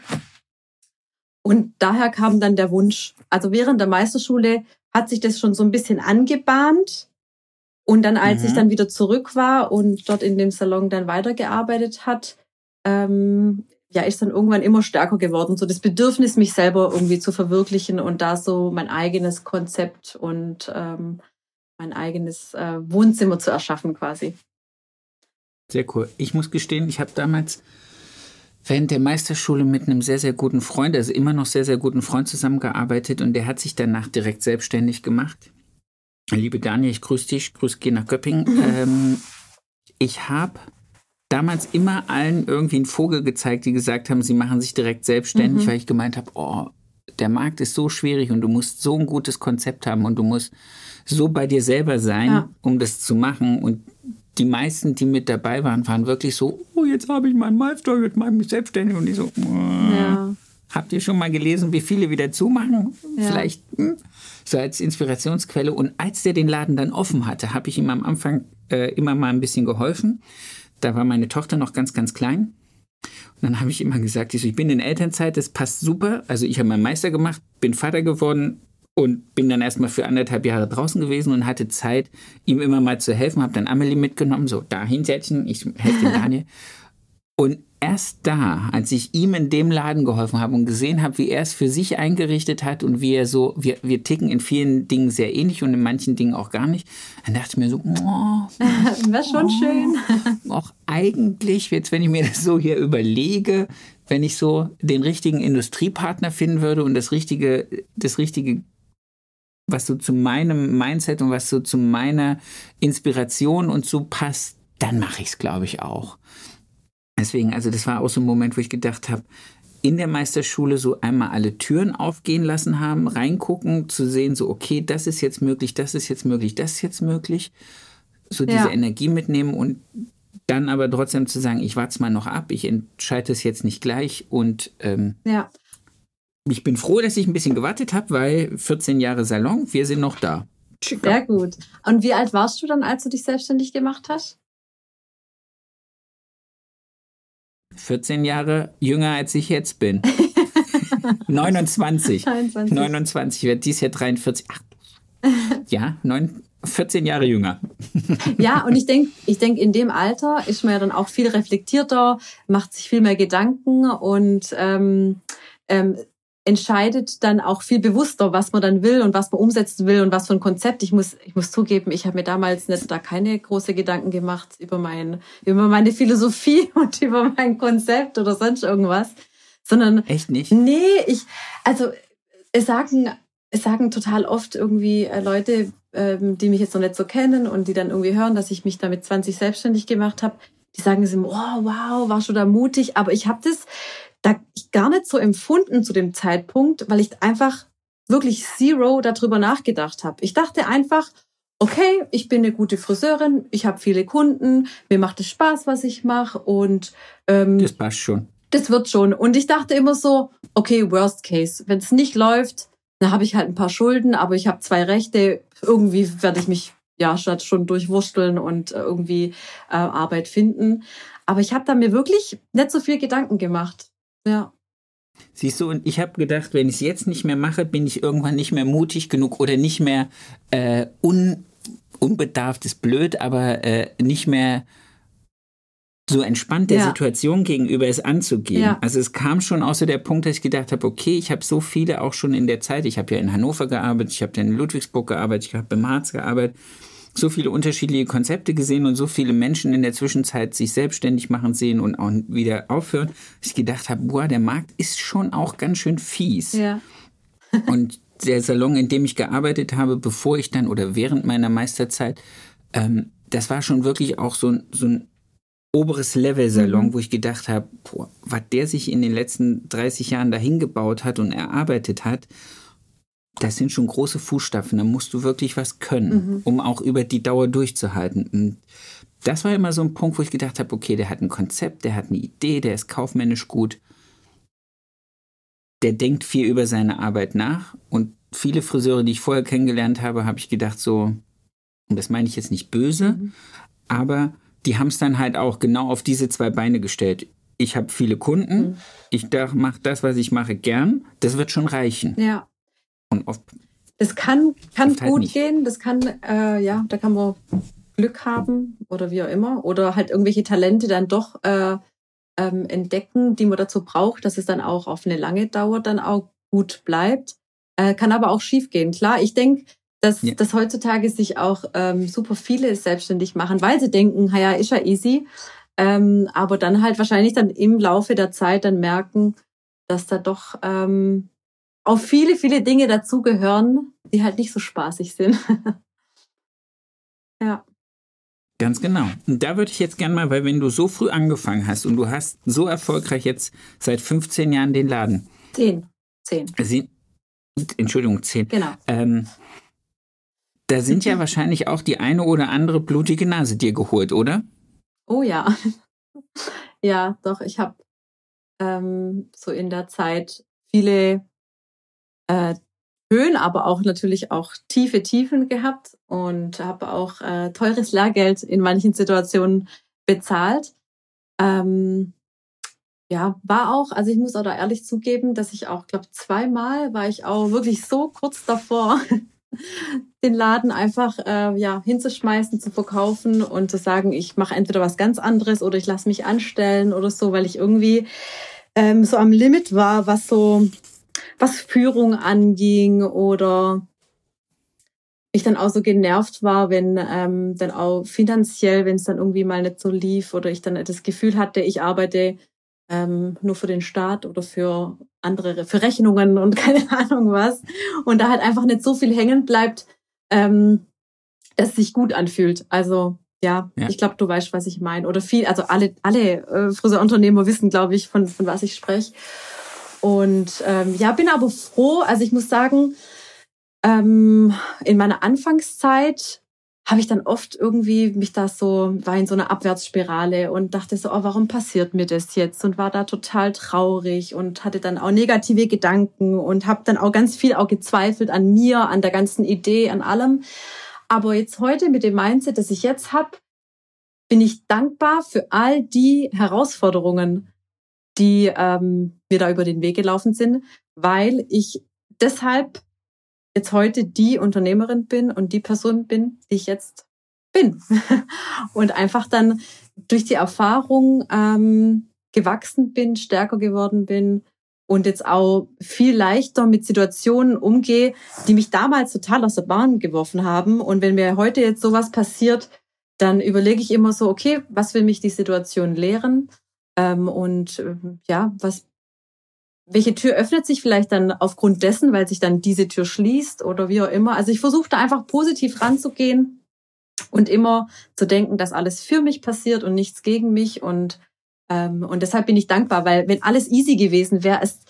Und daher kam dann der Wunsch. Also während der Meisterschule hat sich das schon so ein bisschen angebahnt. Und dann, als mhm. ich dann wieder zurück war und dort in dem Salon dann weitergearbeitet hat, ähm, ja, ist dann irgendwann immer stärker geworden. So das Bedürfnis, mich selber irgendwie zu verwirklichen und da so mein eigenes Konzept und ähm, mein eigenes äh, Wohnzimmer zu erschaffen quasi. Sehr cool. Ich muss gestehen, ich habe damals während der Meisterschule mit einem sehr, sehr guten Freund, also immer noch sehr, sehr guten Freund zusammengearbeitet und der hat sich danach direkt selbstständig gemacht. Liebe Daniel, ich grüße dich, grüße geh nach Göppingen. Ähm, ich habe damals immer allen irgendwie einen Vogel gezeigt, die gesagt haben, sie machen sich direkt selbstständig, mhm. weil ich gemeint habe, oh, der Markt ist so schwierig und du musst so ein gutes Konzept haben und du musst so bei dir selber sein, ja. um das zu machen. Und die meisten, die mit dabei waren, waren wirklich so, oh, jetzt habe ich meinen Meister, jetzt mache ich mich selbstständig. Und ich so, oh. ja. habt ihr schon mal gelesen, wie viele wieder zumachen? Ja. Vielleicht hm? so als Inspirationsquelle. Und als der den Laden dann offen hatte, habe ich ihm am Anfang äh, immer mal ein bisschen geholfen da war meine Tochter noch ganz, ganz klein. Und dann habe ich immer gesagt, ich, so, ich bin in Elternzeit, das passt super. Also ich habe meinen Meister gemacht, bin Vater geworden und bin dann erstmal für anderthalb Jahre draußen gewesen und hatte Zeit, ihm immer mal zu helfen. Habe dann Amelie mitgenommen, so da hinsetzen, ich helfe dem Daniel. Und erst da, als ich ihm in dem Laden geholfen habe und gesehen habe, wie er es für sich eingerichtet hat und wie er so, wir, wir ticken in vielen Dingen sehr ähnlich und in manchen Dingen auch gar nicht, dann dachte ich mir so, oh, wäre schon oh, schön. Auch eigentlich, jetzt wenn ich mir das so hier überlege, wenn ich so den richtigen Industriepartner finden würde und das richtige, das richtige was so zu meinem Mindset und was so zu meiner Inspiration und so passt, dann mache ich es, glaube ich, auch. Deswegen, also das war auch so ein Moment, wo ich gedacht habe, in der Meisterschule so einmal alle Türen aufgehen lassen haben, reingucken, zu sehen, so, okay, das ist jetzt möglich, das ist jetzt möglich, das ist jetzt möglich. So diese ja. Energie mitnehmen und dann aber trotzdem zu sagen, ich warte es mal noch ab, ich entscheide es jetzt nicht gleich und ähm, ja. Ich bin froh, dass ich ein bisschen gewartet habe, weil 14 Jahre Salon, wir sind noch da. Sehr gut. Und wie alt warst du dann, als du dich selbstständig gemacht hast? 14 Jahre jünger als ich jetzt bin. 29. 29. 29, ich werde dieses Jahr 43. Ach, ja, 9, 14 Jahre jünger. ja, und ich denke, ich denk, in dem Alter ist man ja dann auch viel reflektierter, macht sich viel mehr Gedanken und ähm, ähm, entscheidet dann auch viel bewusster, was man dann will und was man umsetzen will und was für ein Konzept. Ich muss, ich muss zugeben, ich habe mir damals nicht da keine große Gedanken gemacht über mein, über meine Philosophie und über mein Konzept oder sonst irgendwas, sondern echt nicht. Nee, ich, also es sagen, es sagen total oft irgendwie äh, Leute, ähm, die mich jetzt noch nicht so kennen und die dann irgendwie hören, dass ich mich da mit 20 selbstständig gemacht habe. Die sagen sie, oh wow, warst du da mutig, aber ich habe das da gar nicht so empfunden zu dem Zeitpunkt, weil ich einfach wirklich zero darüber nachgedacht habe. Ich dachte einfach, okay, ich bin eine gute Friseurin, ich habe viele Kunden, mir macht es Spaß, was ich mache und ähm, das passt schon. Das wird schon. Und ich dachte immer so, okay, worst case, wenn es nicht läuft, dann habe ich halt ein paar Schulden, aber ich habe zwei Rechte. Irgendwie werde ich mich ja statt schon durchwursteln und äh, irgendwie äh, Arbeit finden. Aber ich habe da mir wirklich nicht so viel Gedanken gemacht. Ja. Siehst du, und ich habe gedacht, wenn ich es jetzt nicht mehr mache, bin ich irgendwann nicht mehr mutig genug oder nicht mehr äh, un, unbedarft ist blöd, aber äh, nicht mehr so entspannt der Ja. Situation gegenüber es anzugehen. Ja. Also es kam schon außer der Punkt, dass ich gedacht habe, okay, ich habe so viele auch schon in der Zeit, ich habe ja in Hannover gearbeitet, ich habe dann in Ludwigsburg gearbeitet, ich habe im Harz gearbeitet, so viele unterschiedliche Konzepte gesehen und so viele Menschen in der Zwischenzeit sich selbstständig machen sehen und auch wieder aufhören, dass ich gedacht habe, boah, der Markt ist schon auch ganz schön fies. Ja. Und der Salon, in dem ich gearbeitet habe, bevor ich dann oder während meiner Meisterzeit, ähm, das war schon wirklich auch so, ein- so ein oberes Level-Salon, Mhm. wo ich gedacht habe, boah, was der sich in den letzten 30 Jahren dahin gebaut hat und erarbeitet hat, das sind schon große Fußstapfen. Da musst du wirklich was können, Mhm. um auch über die Dauer durchzuhalten. Und das war immer so ein Punkt, wo ich gedacht habe, okay, der hat ein Konzept, der hat eine Idee, der ist kaufmännisch gut der denkt viel über seine Arbeit nach. Und viele Friseure, die ich vorher kennengelernt habe, habe ich gedacht, so, und das meine ich jetzt nicht böse, Mhm. aber die haben es dann halt auch genau auf diese zwei Beine gestellt. Ich habe viele Kunden, Mhm. ich mache das, was ich mache, gern. Das wird schon reichen. Ja. Und oft, Das kann, kann halt gut nicht. gehen, das kann, äh, ja, da kann man Glück haben oder wie auch immer. Oder halt irgendwelche Talente dann doch äh, ähm, entdecken, die man dazu braucht, dass es dann auch auf eine lange Dauer dann auch gut bleibt. Äh, kann aber auch schief gehen. Klar, ich denke, dass, Ja. dass heutzutage sich auch ähm, super viele selbstständig machen, weil sie denken, naja, ist ja easy. Ähm, aber dann halt wahrscheinlich dann im Laufe der Zeit dann merken, dass da doch ähm, auch viele, viele Dinge dazugehören, die halt nicht so spaßig sind. ja. ganz genau. Und da würde ich jetzt gerne mal, weil wenn du so früh angefangen hast und du hast so erfolgreich jetzt seit 15 Jahren den Laden, Zehn. Zehn. sie, Entschuldigung, 10, Genau. Ähm, da sind ja wahrscheinlich auch die eine oder andere blutige Nase dir geholt, oder? Oh ja. ja, doch, ich habe ähm, so in der Zeit viele äh, Höhen, aber auch natürlich auch tiefe Tiefen gehabt und habe auch äh, teures Lehrgeld in manchen Situationen bezahlt. Ähm, ja, war auch, also ich muss auch da ehrlich zugeben, dass ich auch, glaube zweimal war ich auch wirklich so kurz davor, den Laden einfach äh, ja hinzuschmeißen, zu verkaufen und zu sagen, ich mache entweder was ganz anderes oder ich lasse mich anstellen oder so, weil ich irgendwie ähm, so am Limit war, was so was Führung anging oder ich dann auch so genervt war, wenn ähm, dann auch finanziell, wenn es dann irgendwie mal nicht so lief oder ich dann das Gefühl hatte, ich arbeite ähm, nur für den Staat oder für andere, für Rechnungen und keine Ahnung was. Und da halt einfach nicht so viel hängen bleibt, ähm, dass es sich gut anfühlt. Also ja, Ja. ich glaube, du weißt, was ich meine. Oder viel, also alle, alle äh, Friseurunternehmer wissen, glaube ich, von, von was ich spreche. Und ähm, ja, bin aber froh. Also ich muss sagen, ähm, in meiner Anfangszeit habe ich dann oft irgendwie mich da so, war in so einer Abwärtsspirale und dachte so, oh, warum passiert mir das jetzt? Und war da total traurig und hatte dann auch negative Gedanken und habe dann auch ganz viel auch gezweifelt an mir, an der ganzen Idee, an allem. Aber jetzt heute mit dem Mindset, das ich jetzt habe, bin ich dankbar für all die Herausforderungen, die ähm, mir da über den Weg gelaufen sind, weil ich deshalb jetzt heute die Unternehmerin bin und die Person bin, die ich jetzt bin. und einfach dann durch die Erfahrung ähm, gewachsen bin, stärker geworden bin und jetzt auch viel leichter mit Situationen umgehe, die mich damals total aus der Bahn geworfen haben. Und wenn mir heute jetzt sowas passiert, dann überlege ich immer so, okay, was will mich die Situation lehren? Ähm, und ähm, ja, was welche Tür öffnet sich vielleicht dann aufgrund dessen, weil sich dann diese Tür schließt oder wie auch immer. Also ich versuche da einfach positiv ranzugehen und immer zu denken, dass alles für mich passiert und nichts gegen mich. Und, ähm, und deshalb bin ich dankbar, weil wenn alles easy gewesen wäre, es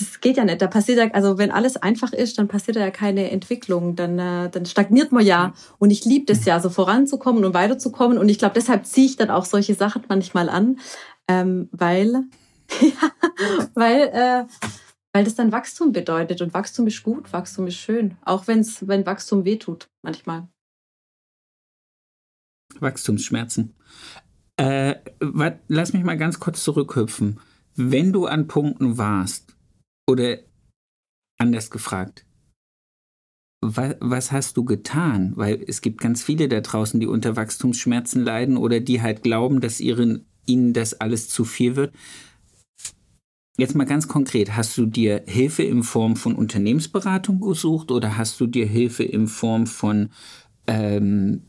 das geht ja nicht. Da passiert ja, also wenn alles einfach ist, dann passiert ja keine Entwicklung. Dann, äh, dann stagniert man ja. Und ich liebe das ja, so voranzukommen und weiterzukommen. Und ich glaube, deshalb ziehe ich dann auch solche Sachen manchmal an, ähm, weil ja, weil, äh, weil das dann Wachstum bedeutet. Und Wachstum ist gut, Wachstum ist schön. Auch wenn's, wenn Wachstum wehtut, manchmal. Wachstumsschmerzen. Äh, lass mich mal ganz kurz zurückhüpfen. Wenn du an Punkten warst, oder anders gefragt, was, hast du getan? Weil es gibt ganz viele da draußen, die unter Wachstumsschmerzen leiden oder die halt glauben, dass ihren, ihnen das alles zu viel wird. Jetzt mal ganz konkret, hast du dir Hilfe in Form von Unternehmensberatung gesucht oder hast du dir Hilfe in Form von ähm,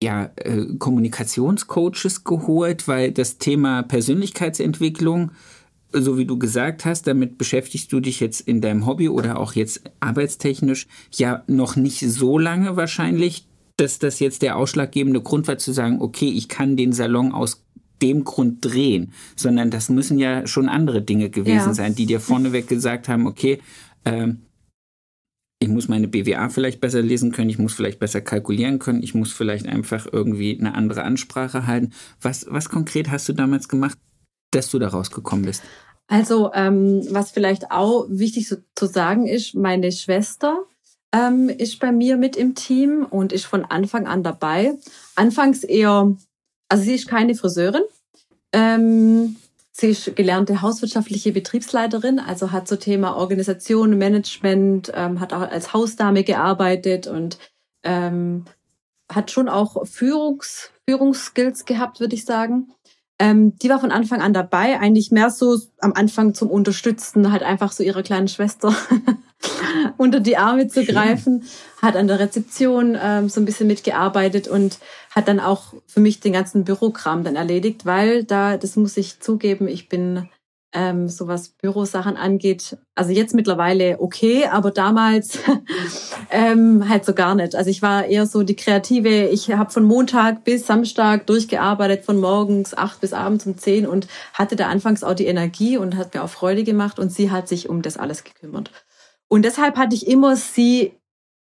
ja, äh, Kommunikationscoaches geholt, weil das Thema Persönlichkeitsentwicklung so wie du gesagt hast, damit beschäftigst du dich jetzt in deinem Hobby oder auch jetzt arbeitstechnisch ja noch nicht so lange wahrscheinlich, dass das jetzt der ausschlaggebende Grund war zu sagen, okay, ich kann den Salon aus dem Grund drehen, sondern das müssen ja schon andere Dinge gewesen ja. sein, die dir vorneweg gesagt haben, okay, ähm, ich muss meine BWA vielleicht besser lesen können, ich muss vielleicht besser kalkulieren können, ich muss vielleicht einfach irgendwie eine andere Ansprache halten. Was, was konkret hast du damals gemacht, dass du da rausgekommen bist? Also, ähm, was vielleicht auch wichtig so, zu sagen ist, meine Schwester ähm, ist bei mir mit im Team und ist von Anfang an dabei. Anfangs eher, also sie ist keine Friseurin. Ähm, sie ist gelernte hauswirtschaftliche Betriebsleiterin, also hat so Thema Organisation, Management, ähm, hat auch als Hausdame gearbeitet und ähm, hat schon auch Führungs, Führungsskills gehabt, würde ich sagen. Ähm, die war von Anfang an dabei, eigentlich mehr so am Anfang zum Unterstützen, halt einfach so ihrer kleinen Schwester unter die Arme zu greifen, hat an der Rezeption ähm, so ein bisschen mitgearbeitet und hat dann auch für mich den ganzen Bürokram dann erledigt, weil da, das muss ich zugeben, ich bin ähm, so was Bürosachen angeht. Also jetzt mittlerweile okay, aber damals ähm, halt so gar nicht. Also ich war eher so die Kreative. Ich habe von Montag bis Samstag durchgearbeitet, von morgens acht bis abends um zehn und hatte da anfangs auch die Energie und hat mir auch Freude gemacht und sie hat sich um das alles gekümmert. Und deshalb hatte ich immer sie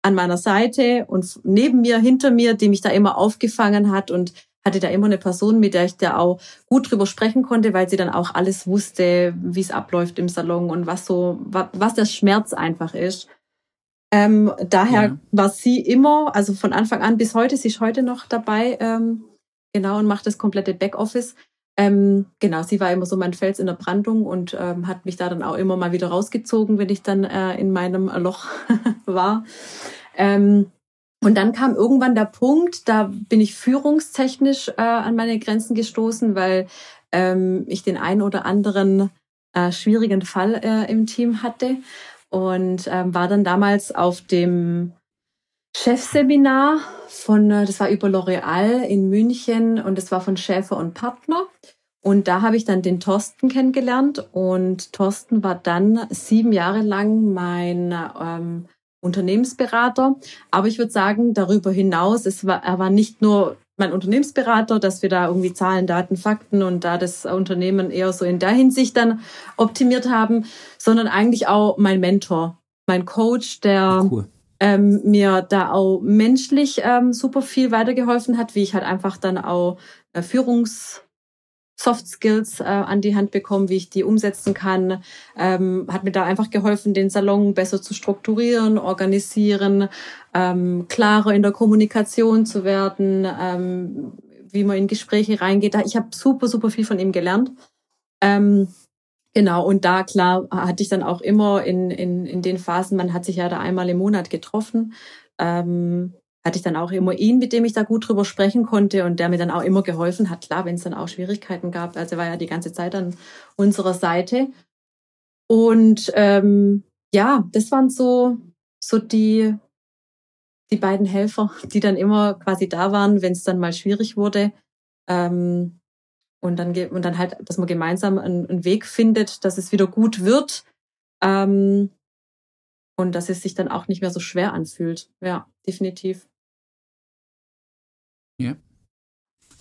an meiner Seite und neben mir, hinter mir, die mich da immer aufgefangen hat und hatte da immer eine Person, mit der ich da auch gut drüber sprechen konnte, weil sie dann auch alles wusste, wie es abläuft im Salon und was so, was der Schmerz einfach ist. Ähm, daher ja. war sie immer, also von Anfang an bis heute, sie ist heute noch dabei, ähm, genau, und macht das komplette Backoffice. Ähm, genau, sie war immer so mein Fels in der Brandung und ähm, hat mich da dann auch immer mal wieder rausgezogen, wenn ich dann äh, in meinem Loch war. Ähm, und dann kam irgendwann der Punkt, da bin ich führungstechnisch äh, an meine Grenzen gestoßen, weil ähm, ich den einen oder anderen äh, schwierigen Fall äh, im Team hatte und ähm, war dann damals auf dem Chefseminar von, äh, das war über L'Oreal in München und das war von Schäfer und Partner. Und da habe ich dann den Thorsten kennengelernt und Thorsten war dann sieben Jahre lang mein ähm, Unternehmensberater. Aber ich würde sagen, darüber hinaus, es war, er war nicht nur mein Unternehmensberater, dass wir da irgendwie Zahlen, Daten, Fakten und da das Unternehmen eher so in der Hinsicht dann optimiert haben, sondern eigentlich auch mein Mentor, mein Coach, der cool. Ähm, mir da auch menschlich ähm, super viel weitergeholfen hat, wie ich halt einfach dann auch äh, Führungs Soft Skills äh, an die Hand bekommen, wie ich die umsetzen kann. Ähm, hat mir da einfach geholfen, den Salon besser zu strukturieren, organisieren, ähm, klarer in der Kommunikation zu werden, ähm, wie man in Gespräche reingeht. Ich habe super, super viel von ihm gelernt. Ähm, Genau, und da klar hatte ich dann auch immer in, in, in den Phasen, man hat sich ja da einmal im Monat getroffen, ähm, hatte ich dann auch immer ihn, mit dem ich da gut drüber sprechen konnte und der mir dann auch immer geholfen hat. Klar, wenn es dann auch Schwierigkeiten gab. Also er war ja die ganze Zeit an unserer Seite. Und ähm, ja, das waren so, so die, die beiden Helfer, die dann immer quasi da waren, wenn es dann mal schwierig wurde. Ähm, und dann, und dann halt, dass man gemeinsam einen, einen Weg findet, dass es wieder gut wird. Ähm, und dass es sich dann auch nicht mehr so schwer anfühlt. Ja, definitiv. Ja.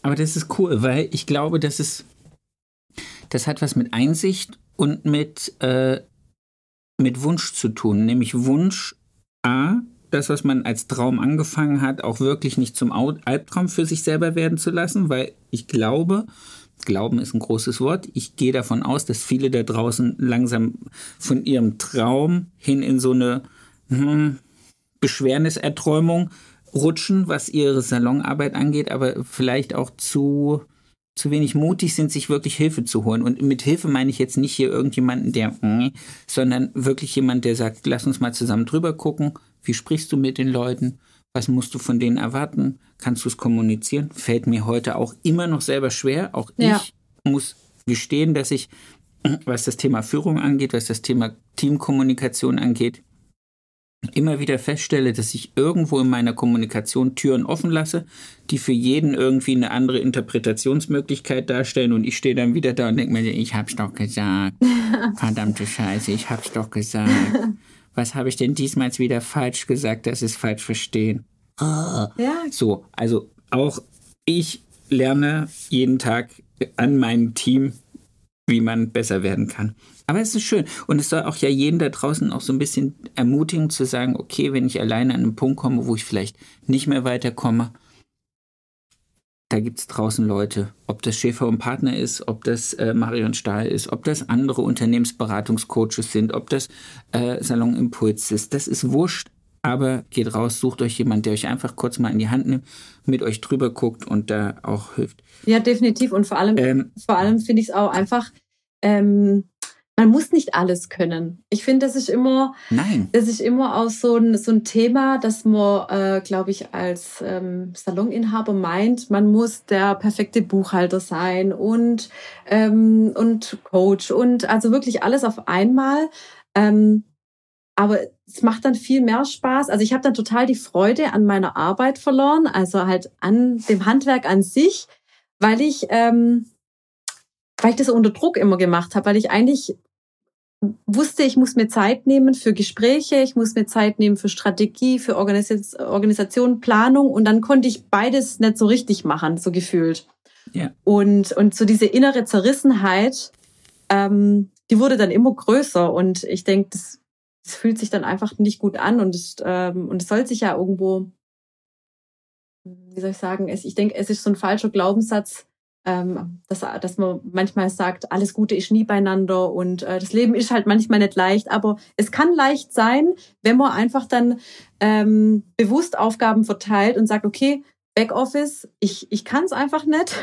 Aber das ist cool, weil ich glaube, das ist, das hat was mit Einsicht und mit, äh, mit Wunsch zu tun. Nämlich Wunsch A, das, was man als Traum angefangen hat, auch wirklich nicht zum Albtraum für sich selber werden zu lassen, weil ich glaube, Glauben ist ein großes Wort. Ich gehe davon aus, dass viele da draußen langsam von ihrem Traum hin in so eine hm, Beschwerniserträumung rutschen, was ihre Salonarbeit angeht, aber vielleicht auch zu, zu wenig mutig sind, sich wirklich Hilfe zu holen. Und mit Hilfe meine ich jetzt nicht hier irgendjemanden, der, sondern wirklich jemand, der sagt, lass uns mal zusammen drüber gucken. Wie sprichst du mit den Leuten? Was musst du von denen erwarten? Kannst du es kommunizieren? Fällt mir heute auch immer noch selber schwer. Auch ja. ich muss gestehen, dass ich, was das Thema Führung angeht, was das Thema Teamkommunikation angeht, immer wieder feststelle, dass ich irgendwo in meiner Kommunikation Türen offen lasse, die für jeden irgendwie eine andere Interpretationsmöglichkeit darstellen und ich stehe dann wieder da und denke mir, ich hab's doch gesagt. Verdammte Scheiße, ich hab's doch gesagt. Was habe ich denn diesmal wieder falsch gesagt, dass sie es falsch verstehen? Ja. So, also auch ich lerne jeden Tag an meinem Team, wie man besser werden kann. Aber es ist schön. Und es soll auch ja jeden da draußen auch so ein bisschen ermutigen zu sagen, okay, wenn ich alleine an einen Punkt komme, wo ich vielleicht nicht mehr weiterkomme, da gibt es draußen Leute, ob das Schäfer und Partner ist, ob das äh, Marion Stahl ist, ob das andere Unternehmensberatungscoaches sind, ob das äh, Salon Impuls ist. Das ist wurscht, aber geht raus, sucht euch jemanden, der euch einfach kurz mal in die Hand nimmt, mit euch drüber guckt und da auch hilft. Ja, definitiv. Und vor allem, ähm, vor allem finde ich es auch einfach, ähm, man muss nicht alles können. Ich finde, das ist immer, Nein. das ist immer auch so ein, so ein Thema, dass man, äh, glaube ich, als ähm, Saloninhaber meint, man muss der perfekte Buchhalter sein und, ähm, und Coach und also wirklich alles auf einmal. Ähm, aber es macht dann viel mehr Spaß. Also ich habe dann total die Freude an meiner Arbeit verloren, also halt an dem Handwerk an sich, weil ich ähm, weil ich das unter Druck immer gemacht habe, weil ich eigentlich wusste, ich muss mir Zeit nehmen für Gespräche, ich muss mir Zeit nehmen für Strategie, für Organisation, Planung und dann konnte ich beides nicht so richtig machen, so gefühlt. Ja. Und, und so diese innere Zerrissenheit, ähm, die wurde dann immer größer und ich denke, das, das fühlt sich dann einfach nicht gut an und es, ähm, und es soll sich ja irgendwo, wie soll ich sagen, es, ich denke, es ist so ein falscher Glaubenssatz, ähm, dass, dass man manchmal sagt, alles Gute ist nie beieinander und äh, das Leben ist halt manchmal nicht leicht, aber es kann leicht sein, wenn man einfach dann ähm, bewusst Aufgaben verteilt und sagt, okay, Backoffice, ich, ich kann es einfach nicht.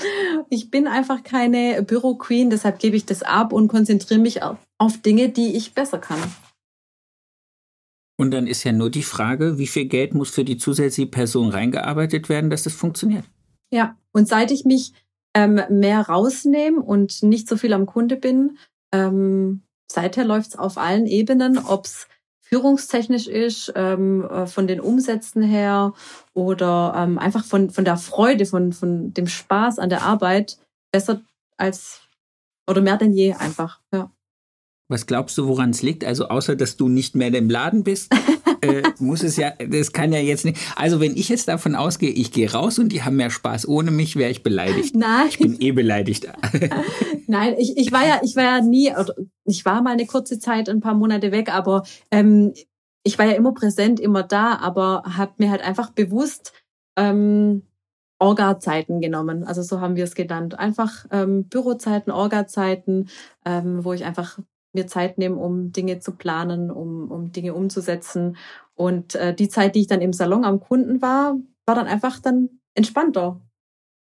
ich bin einfach keine Büro-Queen, deshalb gebe ich das ab und konzentriere mich auf, auf Dinge, die ich besser kann. Und dann ist ja nur die Frage, wie viel Geld muss für die zusätzliche Person reingearbeitet werden, dass das funktioniert. Ja, und seit ich mich ähm, mehr rausnehme und nicht so viel am Kunde bin. Ähm, seither läuft es auf allen Ebenen, ob es führungstechnisch ist, ähm, äh, von den Umsätzen her oder ähm, einfach von, von der Freude, von, von dem Spaß an der Arbeit besser als oder mehr denn je einfach. Ja. Was glaubst du, woran es liegt? Also außer, dass du nicht mehr im Laden bist, äh, muss es ja, das kann ja jetzt nicht. Also wenn ich jetzt davon ausgehe, ich gehe raus und die haben mehr Spaß ohne mich, wäre ich beleidigt. Nein. Ich bin eh beleidigt. Nein, ich, ich war ja, ich war ja nie, ich war mal eine kurze Zeit, ein paar Monate weg, aber ähm, ich war ja immer präsent, immer da, aber habe mir halt einfach bewusst ähm, Orga-Zeiten genommen. Also so haben wir es genannt. Einfach ähm, Bürozeiten, Orga-Zeiten, ähm, wo ich einfach mir Zeit nehmen, um Dinge zu planen, um, um Dinge umzusetzen. Und äh, die Zeit, die ich dann im Salon am Kunden war, war dann einfach dann entspannter,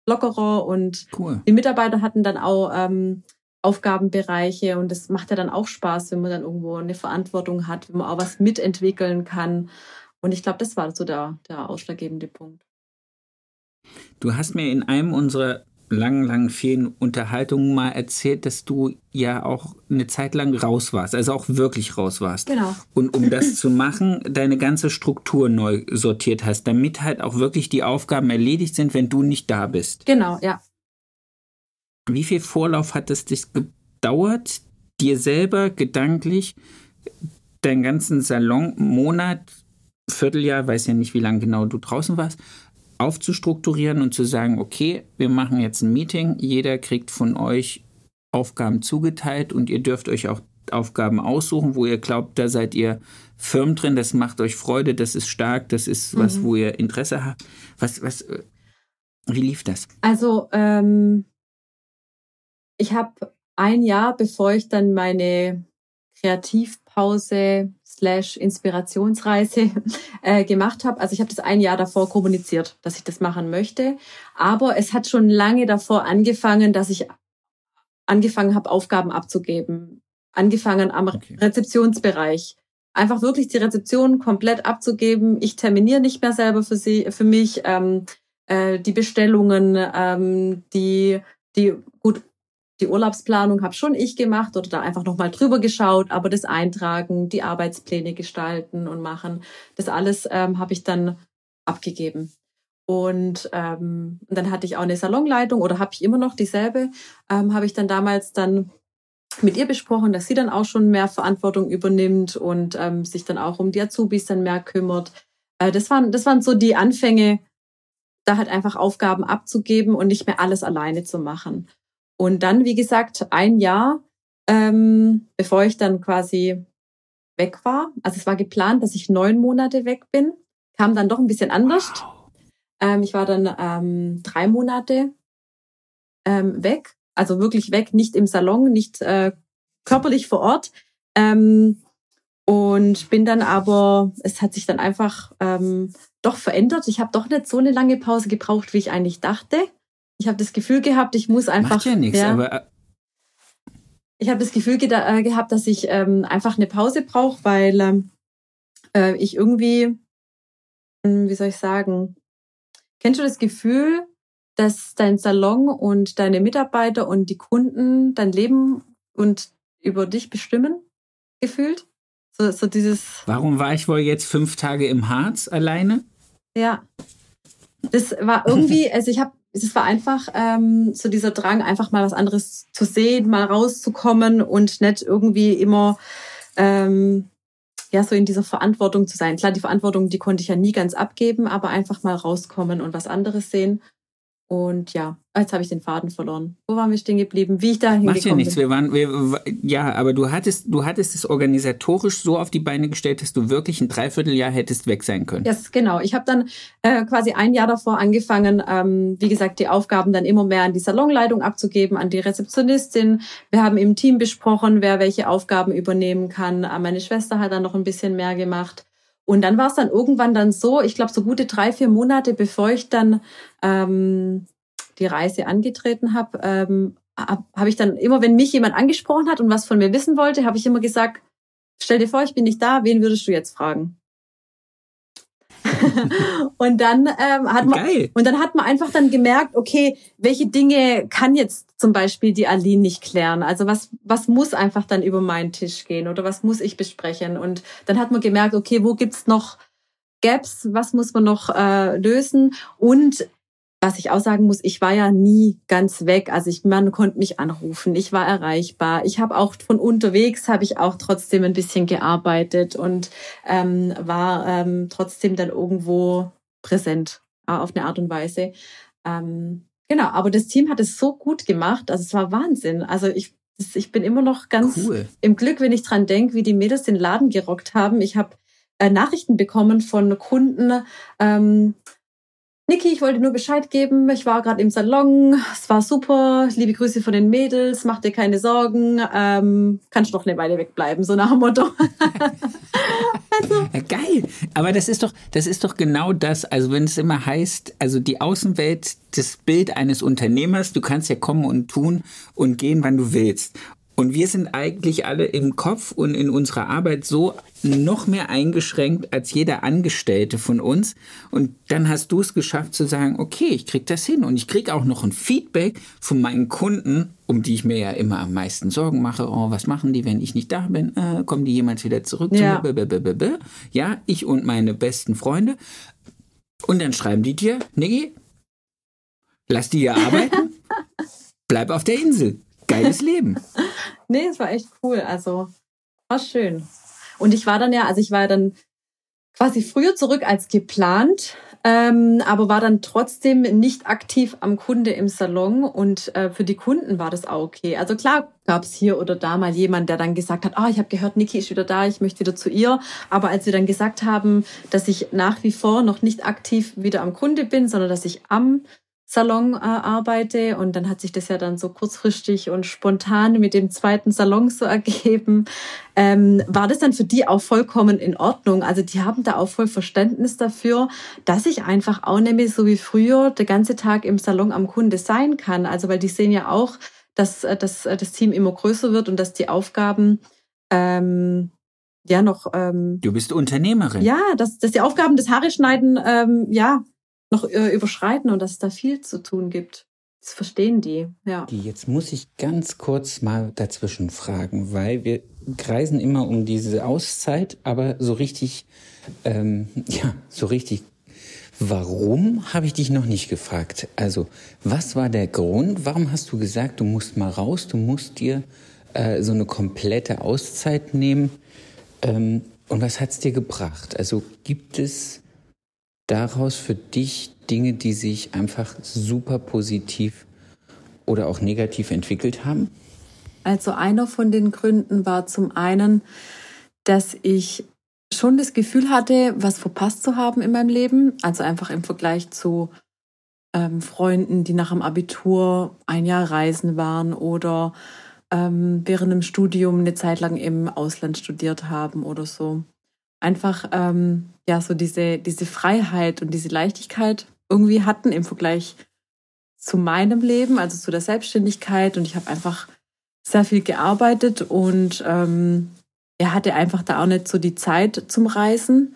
lockerer und cool. die Mitarbeiter hatten dann auch ähm, Aufgabenbereiche und es macht ja dann auch Spaß, wenn man dann irgendwo eine Verantwortung hat, wenn man auch was mitentwickeln kann. Und ich glaube, das war so der, der ausschlaggebende Punkt. Du hast mir in einem unserer langen, langen, vielen Unterhaltungen mal erzählt, dass du ja auch eine Zeit lang raus warst, also auch wirklich raus warst. Genau. Und um das zu machen, deine ganze Struktur neu sortiert hast, damit halt auch wirklich die Aufgaben erledigt sind, wenn du nicht da bist. Genau, ja. Wie viel Vorlauf hat es dich gedauert, dir selber gedanklich deinen ganzen Salon, Monat, Vierteljahr, weiß ja nicht, wie lange genau du draußen warst, aufzustrukturieren und zu sagen, okay, wir machen jetzt ein Meeting, jeder kriegt von euch Aufgaben zugeteilt und ihr dürft euch auch Aufgaben aussuchen, wo ihr glaubt, da seid ihr firm drin, das macht euch Freude, das ist stark, das ist was, mhm. wo ihr Interesse habt. Was, was, äh, wie lief das? Also, ähm, ich habe ein Jahr, bevor ich dann meine Kreativpause slash Inspirationsreise äh, gemacht habe. Also ich habe das ein Jahr davor kommuniziert, dass ich das machen möchte. Aber es hat schon lange davor angefangen, dass ich angefangen habe, Aufgaben abzugeben. Angefangen am okay. Rezeptionsbereich. Einfach wirklich die Rezeption komplett abzugeben. Ich terminiere nicht mehr selber für sie, für mich. Ähm, äh, die Bestellungen, ähm, die, die, gut, die Urlaubsplanung habe schon ich gemacht oder da einfach nochmal drüber geschaut, aber das Eintragen, die Arbeitspläne gestalten und machen, das alles ähm, habe ich dann abgegeben. Und ähm, dann hatte ich auch eine Salonleitung oder habe ich immer noch dieselbe, ähm, habe ich dann damals dann mit ihr besprochen, dass sie dann auch schon mehr Verantwortung übernimmt und ähm, sich dann auch um die Azubis dann mehr kümmert. Äh, das waren das waren so die Anfänge, da halt einfach Aufgaben abzugeben und nicht mehr alles alleine zu machen. Und dann, wie gesagt, ein Jahr, ähm, bevor ich dann quasi weg war, also es war geplant, dass ich neun Monate weg bin, kam dann doch ein bisschen anders. Wow. Ähm, ich war dann ähm, drei Monate ähm, weg, also wirklich weg, nicht im Salon, nicht äh, körperlich vor Ort. Ähm, und bin dann aber, es hat sich dann einfach ähm, doch verändert. Ich habe doch nicht so eine lange Pause gebraucht, wie ich eigentlich dachte. Ich habe das Gefühl gehabt, ich muss einfach. Macht ja nichts, ja, aber. Äh, ich habe das Gefühl ge äh, gehabt, dass ich ähm, einfach eine Pause brauche, weil ähm, äh, ich irgendwie, hm, wie soll ich sagen, kennst du das Gefühl, dass dein Salon und deine Mitarbeiter und die Kunden dein Leben und über dich bestimmen, gefühlt? So, so dieses. Warum war ich wohl jetzt fünf Tage im Harz alleine? Ja. Das war irgendwie, also ich habe es war einfach ähm, so dieser Drang, einfach mal was anderes zu sehen, mal rauszukommen und nicht irgendwie immer ähm, ja so in dieser Verantwortung zu sein. Klar, die Verantwortung, die konnte ich ja nie ganz abgeben, aber einfach mal rauskommen und was anderes sehen. Und ja, jetzt habe ich den Faden verloren. Wo waren wir stehen geblieben? Wie ich da hingekommen Macht ja nichts. Wir waren, wir, ja, aber du hattest, du hattest es organisatorisch so auf die Beine gestellt, dass du wirklich ein Dreivierteljahr hättest weg sein können. Ja, yes, genau. Ich habe dann äh, quasi ein Jahr davor angefangen, ähm, wie gesagt, die Aufgaben dann immer mehr an die Salonleitung abzugeben, an die Rezeptionistin. Wir haben im Team besprochen, wer welche Aufgaben übernehmen kann. Äh, meine Schwester hat dann noch ein bisschen mehr gemacht. Und dann war es dann irgendwann dann so, ich glaube, so gute drei, vier Monate, bevor ich dann ähm, die Reise angetreten habe, ähm, habe hab ich dann immer, wenn mich jemand angesprochen hat und was von mir wissen wollte, habe ich immer gesagt, stell dir vor, ich bin nicht da, wen würdest du jetzt fragen? und dann ähm, hat man Geil. und dann hat man einfach dann gemerkt, okay, welche Dinge kann jetzt zum Beispiel die Aline nicht klären? Also was was muss einfach dann über meinen Tisch gehen oder was muss ich besprechen? Und dann hat man gemerkt, okay, wo gibt's noch Gaps? Was muss man noch äh, lösen? Und was ich auch sagen muss, ich war ja nie ganz weg. Also ich, man konnte mich anrufen, ich war erreichbar. Ich habe auch von unterwegs habe ich auch trotzdem ein bisschen gearbeitet und ähm, war ähm, trotzdem dann irgendwo präsent auf eine Art und Weise. Ähm, genau, aber das Team hat es so gut gemacht, also es war Wahnsinn. Also ich, ich bin immer noch ganz cool. im Glück, wenn ich dran denke, wie die Mädels den Laden gerockt haben. Ich habe äh, Nachrichten bekommen von Kunden. Ähm, Niki, ich wollte nur Bescheid geben. Ich war gerade im Salon. Es war super. Liebe Grüße von den Mädels. Mach dir keine Sorgen. Ähm, kannst noch eine Weile wegbleiben, so nach dem Motto. also. geil. Aber das ist doch, das ist doch genau das. Also wenn es immer heißt, also die Außenwelt, das Bild eines Unternehmers, du kannst ja kommen und tun und gehen, wann du willst. Und wir sind eigentlich alle im Kopf und in unserer Arbeit so noch mehr eingeschränkt als jeder Angestellte von uns. Und dann hast du es geschafft zu sagen, okay, ich krieg das hin. Und ich krieg auch noch ein Feedback von meinen Kunden, um die ich mir ja immer am meisten Sorgen mache. Oh, was machen die, wenn ich nicht da bin? Äh, kommen die jemals wieder zurück ja. zu mir? Ja, ich und meine besten Freunde. Und dann schreiben die dir, Niggi, lass die hier arbeiten. Bleib auf der Insel. Geiles Leben. nee, es war echt cool. Also war schön. Und ich war dann ja, also ich war dann quasi früher zurück als geplant, ähm, aber war dann trotzdem nicht aktiv am Kunde im Salon und äh, für die Kunden war das auch okay. Also klar gab es hier oder da mal jemand, der dann gesagt hat, ah, oh, ich habe gehört, Niki ist wieder da, ich möchte wieder zu ihr. Aber als wir dann gesagt haben, dass ich nach wie vor noch nicht aktiv wieder am Kunde bin, sondern dass ich am Salon äh, arbeite und dann hat sich das ja dann so kurzfristig und spontan mit dem zweiten Salon so ergeben. Ähm, war das dann für die auch vollkommen in Ordnung? Also die haben da auch voll Verständnis dafür, dass ich einfach auch nämlich so wie früher der ganze Tag im Salon am Kunde sein kann. Also weil die sehen ja auch, dass, äh, dass äh, das Team immer größer wird und dass die Aufgaben ähm, ja noch. Ähm, du bist Unternehmerin. Ja, dass, dass die Aufgaben des Haare schneiden ähm, ja noch äh, überschreiten und dass es da viel zu tun gibt. Das verstehen die, ja. Jetzt muss ich ganz kurz mal dazwischen fragen, weil wir kreisen immer um diese Auszeit, aber so richtig, ähm, ja, so richtig Warum habe ich dich noch nicht gefragt? Also, was war der Grund? Warum hast du gesagt, du musst mal raus, du musst dir äh, so eine komplette Auszeit nehmen? Ähm, und was hat es dir gebracht? Also, gibt es daraus für dich Dinge, die sich einfach super positiv oder auch negativ entwickelt haben? Also einer von den Gründen war zum einen, dass ich schon das Gefühl hatte, was verpasst zu haben in meinem Leben. Also einfach im Vergleich zu ähm, Freunden, die nach dem Abitur ein Jahr reisen waren oder ähm, während dem Studium eine Zeit lang im Ausland studiert haben oder so. Einfach ähm, ja so diese, diese Freiheit und diese Leichtigkeit irgendwie hatten im Vergleich zu meinem Leben, also zu der Selbstständigkeit. Und ich habe einfach sehr viel gearbeitet und ähm, er hatte einfach da auch nicht so die Zeit zum Reisen.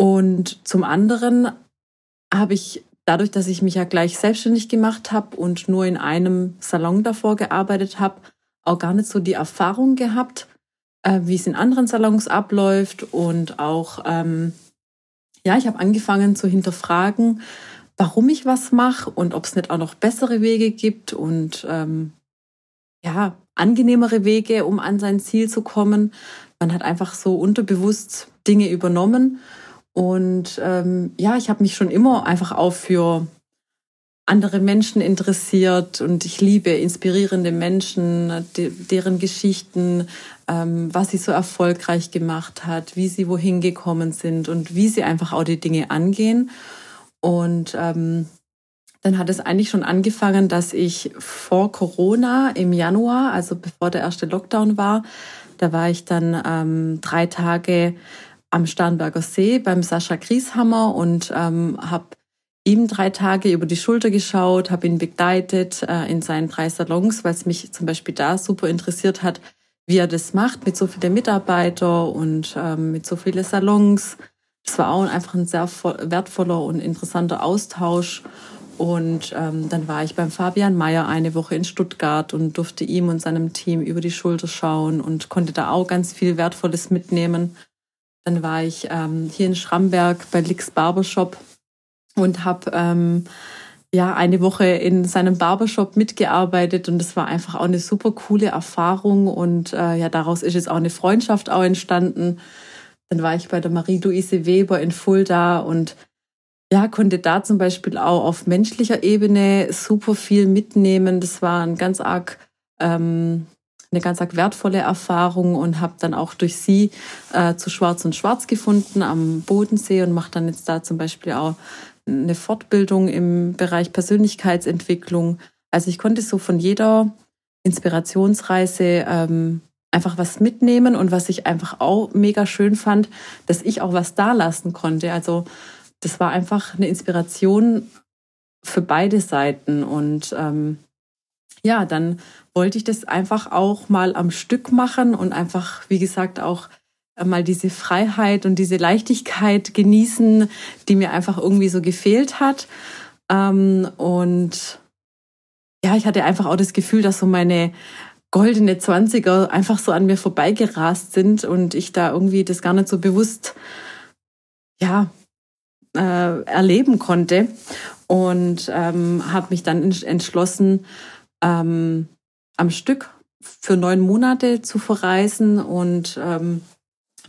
Und zum anderen habe ich dadurch, dass ich mich ja gleich selbstständig gemacht habe und nur in einem Salon davor gearbeitet habe, auch gar nicht so die Erfahrung gehabt, äh, wie es in anderen Salons abläuft. Und auch, ähm, ja, ich habe angefangen zu hinterfragen, warum ich was mache und ob es nicht auch noch bessere Wege gibt und ähm, ja, angenehmere Wege, um an sein Ziel zu kommen. Man hat einfach so unterbewusst Dinge übernommen. Und ähm, ja, ich habe mich schon immer einfach auch für andere Menschen interessiert und ich liebe inspirierende Menschen, de deren Geschichten, ähm, was sie so erfolgreich gemacht hat, wie sie wohin gekommen sind und wie sie einfach auch die Dinge angehen. Und ähm, dann hat es eigentlich schon angefangen, dass ich vor Corona im Januar, also bevor der erste Lockdown war, da war ich dann ähm, drei Tage am Starnberger See beim Sascha Grieshammer und ähm, habe ihm drei Tage über die Schulter geschaut, habe ihn begleitet äh, in seinen drei Salons, weil es mich zum Beispiel da super interessiert hat, wie er das macht mit so vielen Mitarbeitern und ähm, mit so vielen Salons. Das war auch einfach ein sehr wertvoller und interessanter Austausch. Und ähm, dann war ich beim Fabian Mayer eine Woche in Stuttgart und durfte ihm und seinem Team über die Schulter schauen und konnte da auch ganz viel Wertvolles mitnehmen. Dann war ich ähm, hier in Schramberg bei Lix Barbershop und habe ähm, ja eine Woche in seinem Barbershop mitgearbeitet und das war einfach auch eine super coole Erfahrung und äh, ja daraus ist jetzt auch eine Freundschaft auch entstanden. Dann war ich bei der Marie-Louise Weber in Fulda und ja, konnte da zum Beispiel auch auf menschlicher Ebene super viel mitnehmen. Das war ein ganz arg, ähm, eine ganz arg wertvolle Erfahrung und habe dann auch durch sie äh, zu Schwarz und Schwarz gefunden am Bodensee und mache dann jetzt da zum Beispiel auch eine Fortbildung im Bereich Persönlichkeitsentwicklung. Also ich konnte so von jeder Inspirationsreise ähm, einfach was mitnehmen und was ich einfach auch mega schön fand, dass ich auch was da lassen konnte. Also das war einfach eine Inspiration für beide Seiten. Und ähm, ja, dann wollte ich das einfach auch mal am Stück machen und einfach, wie gesagt, auch mal diese Freiheit und diese Leichtigkeit genießen, die mir einfach irgendwie so gefehlt hat. Ähm, und ja, ich hatte einfach auch das Gefühl, dass so meine goldene Zwanziger einfach so an mir vorbeigerast sind und ich da irgendwie das gar nicht so bewusst ja äh, erleben konnte und ähm, habe mich dann entschlossen, ähm, am Stück für neun Monate zu verreisen und ähm,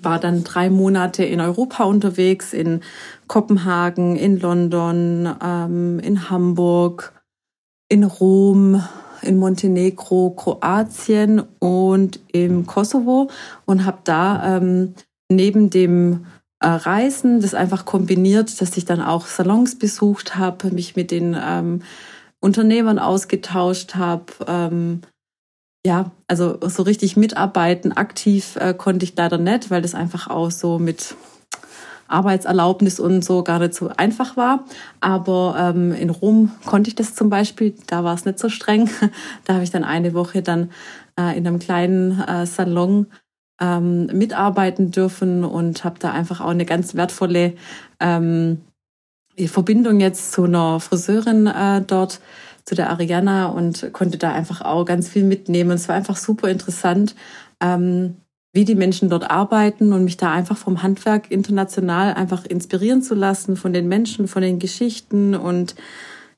war dann drei Monate in Europa unterwegs, in Kopenhagen, in London, ähm, in Hamburg, in Rom, in Montenegro, Kroatien und im Kosovo und habe da ähm, neben dem äh, Reisen, das einfach kombiniert, dass ich dann auch Salons besucht habe, mich mit den ähm, Unternehmern ausgetauscht habe. Ja, also so richtig mitarbeiten, aktiv äh, konnte ich leider nicht, weil das einfach auch so mit Arbeitserlaubnis und so gar nicht so einfach war. Aber ähm, in Rom konnte ich das zum Beispiel, da war es nicht so streng. da habe ich dann eine Woche dann äh, in einem kleinen äh, Salon ähm, mitarbeiten dürfen und habe da einfach auch eine ganz wertvolle ähm, Verbindung jetzt zu einer Friseurin äh, dort, zu der Ariana und konnte da einfach auch ganz viel mitnehmen. Es war einfach super interessant, ähm, wie die Menschen dort arbeiten und mich da einfach vom Handwerk international einfach inspirieren zu lassen, von den Menschen, von den Geschichten. Und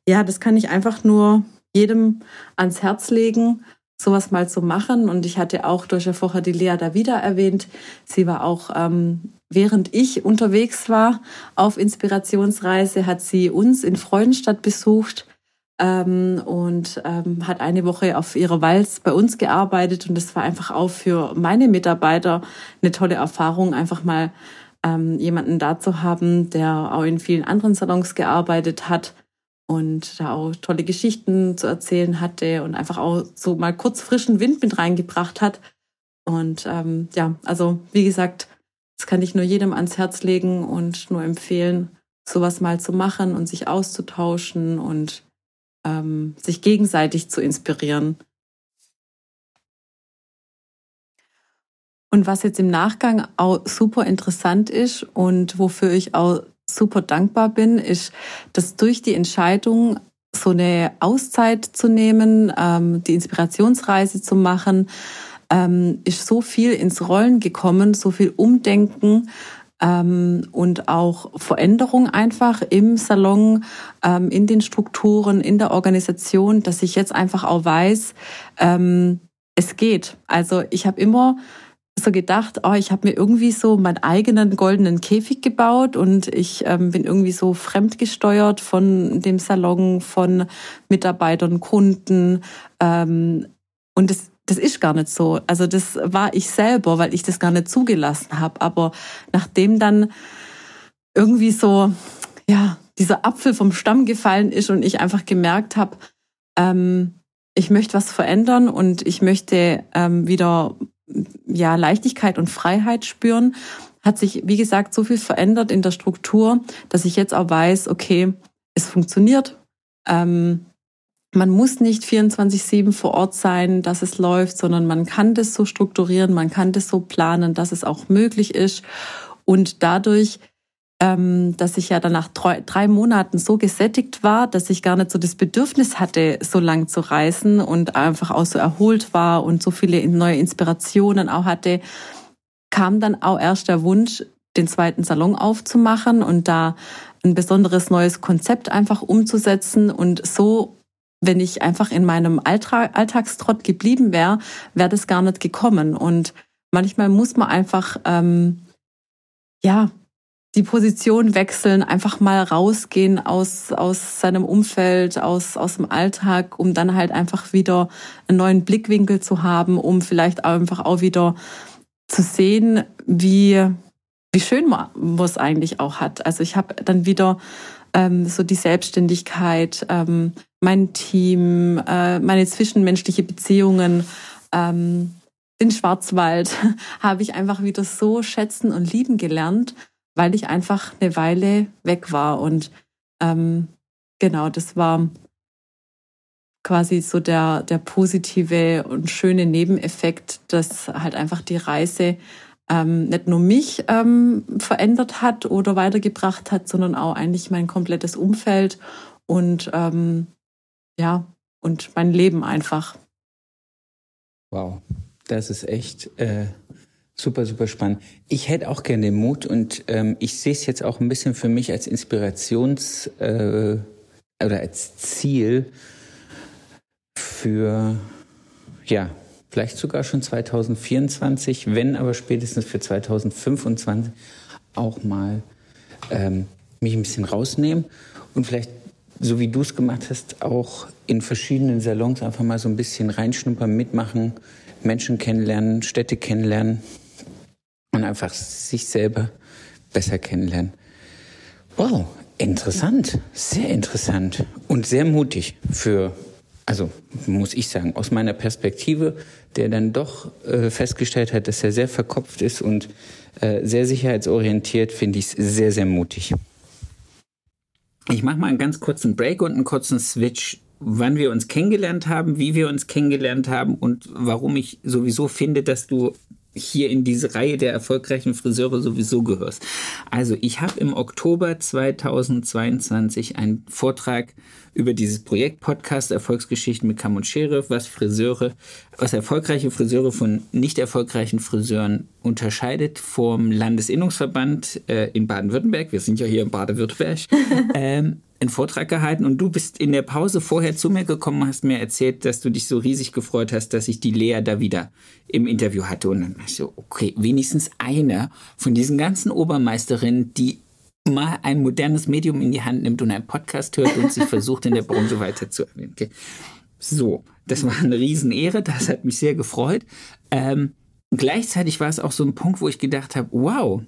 ja, das kann ich einfach nur jedem ans Herz legen, sowas mal zu machen. Und ich hatte auch durch ja vorher die Lea da wieder erwähnt. Sie war auch, ähm, während ich unterwegs war auf Inspirationsreise, hat sie uns in Freudenstadt besucht ähm, und ähm, hat eine Woche auf ihrer Walz bei uns gearbeitet und das war einfach auch für meine Mitarbeiter eine tolle Erfahrung, einfach mal ähm, jemanden da zu haben, der auch in vielen anderen Salons gearbeitet hat und da auch tolle Geschichten zu erzählen hatte und einfach auch so mal kurz frischen Wind mit reingebracht hat. Und ähm, ja, also wie gesagt, das kann ich nur jedem ans Herz legen und nur empfehlen, sowas mal zu machen und sich auszutauschen und ähm, sich gegenseitig zu inspirieren. Und was jetzt im Nachgang auch super interessant ist und wofür ich auch super dankbar bin, ist, dass durch die Entscheidung, so eine Auszeit zu nehmen, ähm, die Inspirationsreise zu machen, ähm, ist so viel ins Rollen gekommen, so viel Umdenken, ähm, und auch Veränderung einfach im Salon, ähm, in den Strukturen, in der Organisation, dass ich jetzt einfach auch weiß, ähm, es geht. Also ich habe immer so gedacht, oh, ich habe mir irgendwie so meinen eigenen goldenen Käfig gebaut und ich ähm, bin irgendwie so fremdgesteuert von dem Salon, von Mitarbeitern, Kunden. Ähm, und das das ist gar nicht so. Also das war ich selber, weil ich das gar nicht zugelassen habe. Aber nachdem dann irgendwie so, ja, dieser Apfel vom Stamm gefallen ist und ich einfach gemerkt habe, ähm, ich möchte was verändern und ich möchte ähm, wieder ja Leichtigkeit und Freiheit spüren, hat sich wie gesagt so viel verändert in der Struktur, dass ich jetzt auch weiß, okay, es funktioniert. Ähm, man muss nicht 24-7 vor Ort sein, dass es läuft, sondern man kann das so strukturieren, man kann das so planen, dass es auch möglich ist. Und dadurch, ähm, dass ich ja dann nach drei, drei Monaten so gesättigt war, dass ich gar nicht so das Bedürfnis hatte, so lang zu reisen und einfach auch so erholt war und so viele neue Inspirationen auch hatte, kam dann auch erst der Wunsch, den zweiten Salon aufzumachen und da ein besonderes neues Konzept einfach umzusetzen und so wenn ich einfach in meinem Alltag, Alltagstrott geblieben wäre, wäre das gar nicht gekommen. Und manchmal muss man einfach, ähm, ja, die Position wechseln, einfach mal rausgehen aus, aus seinem Umfeld, aus, aus dem Alltag, um dann halt einfach wieder einen neuen Blickwinkel zu haben, um vielleicht einfach auch wieder zu sehen, wie, wie schön man es eigentlich auch hat. Also ich habe dann wieder ähm, so die Selbstständigkeit, ähm, mein Team, äh, meine zwischenmenschliche Beziehungen, ähm, den Schwarzwald habe ich einfach wieder so schätzen und lieben gelernt, weil ich einfach eine Weile weg war. Und ähm, genau, das war quasi so der, der positive und schöne Nebeneffekt, dass halt einfach die Reise ähm, nicht nur mich ähm, verändert hat oder weitergebracht hat, sondern auch eigentlich mein komplettes Umfeld und ähm, ja, und mein Leben einfach. Wow, das ist echt äh, super, super spannend. Ich hätte auch gerne den Mut und ähm, ich sehe es jetzt auch ein bisschen für mich als Inspirations- äh, oder als Ziel für, ja, vielleicht sogar schon 2024, wenn aber spätestens für 2025 auch mal ähm, mich ein bisschen rausnehmen und vielleicht, so wie du es gemacht hast, auch in verschiedenen Salons einfach mal so ein bisschen reinschnuppern, mitmachen, Menschen kennenlernen, Städte kennenlernen und einfach sich selber besser kennenlernen. Wow, interessant, sehr interessant und sehr mutig für, also muss ich sagen, aus meiner Perspektive, der dann doch äh, festgestellt hat, dass er sehr verkopft ist und äh, sehr sicherheitsorientiert, finde ich es sehr, sehr mutig. Ich mache mal einen ganz kurzen Break und einen kurzen Switch, wann wir uns kennengelernt haben, wie wir uns kennengelernt haben und warum ich sowieso finde, dass du hier in diese Reihe der erfolgreichen Friseure sowieso gehörst. Also ich habe im Oktober 2022 einen Vortrag über dieses Projekt Podcast Erfolgsgeschichten mit Kamm und Schere, was Friseure, was erfolgreiche Friseure von nicht erfolgreichen Friseuren unterscheidet vom Landesinnungsverband äh, in Baden-Württemberg. Wir sind ja hier in Baden-Württemberg. ähm, einen Vortrag gehalten und du bist in der Pause vorher zu mir gekommen, hast mir erzählt, dass du dich so riesig gefreut hast, dass ich die Lea da wieder im Interview hatte. Und dann war ich so, okay, wenigstens eine von diesen ganzen Obermeisterinnen, die mal ein modernes Medium in die Hand nimmt und einen Podcast hört und sich versucht, in der Branche weiterzuentwickeln. Okay. So, das war eine Riesenehre, das hat mich sehr gefreut. Ähm, gleichzeitig war es auch so ein Punkt, wo ich gedacht habe, wow,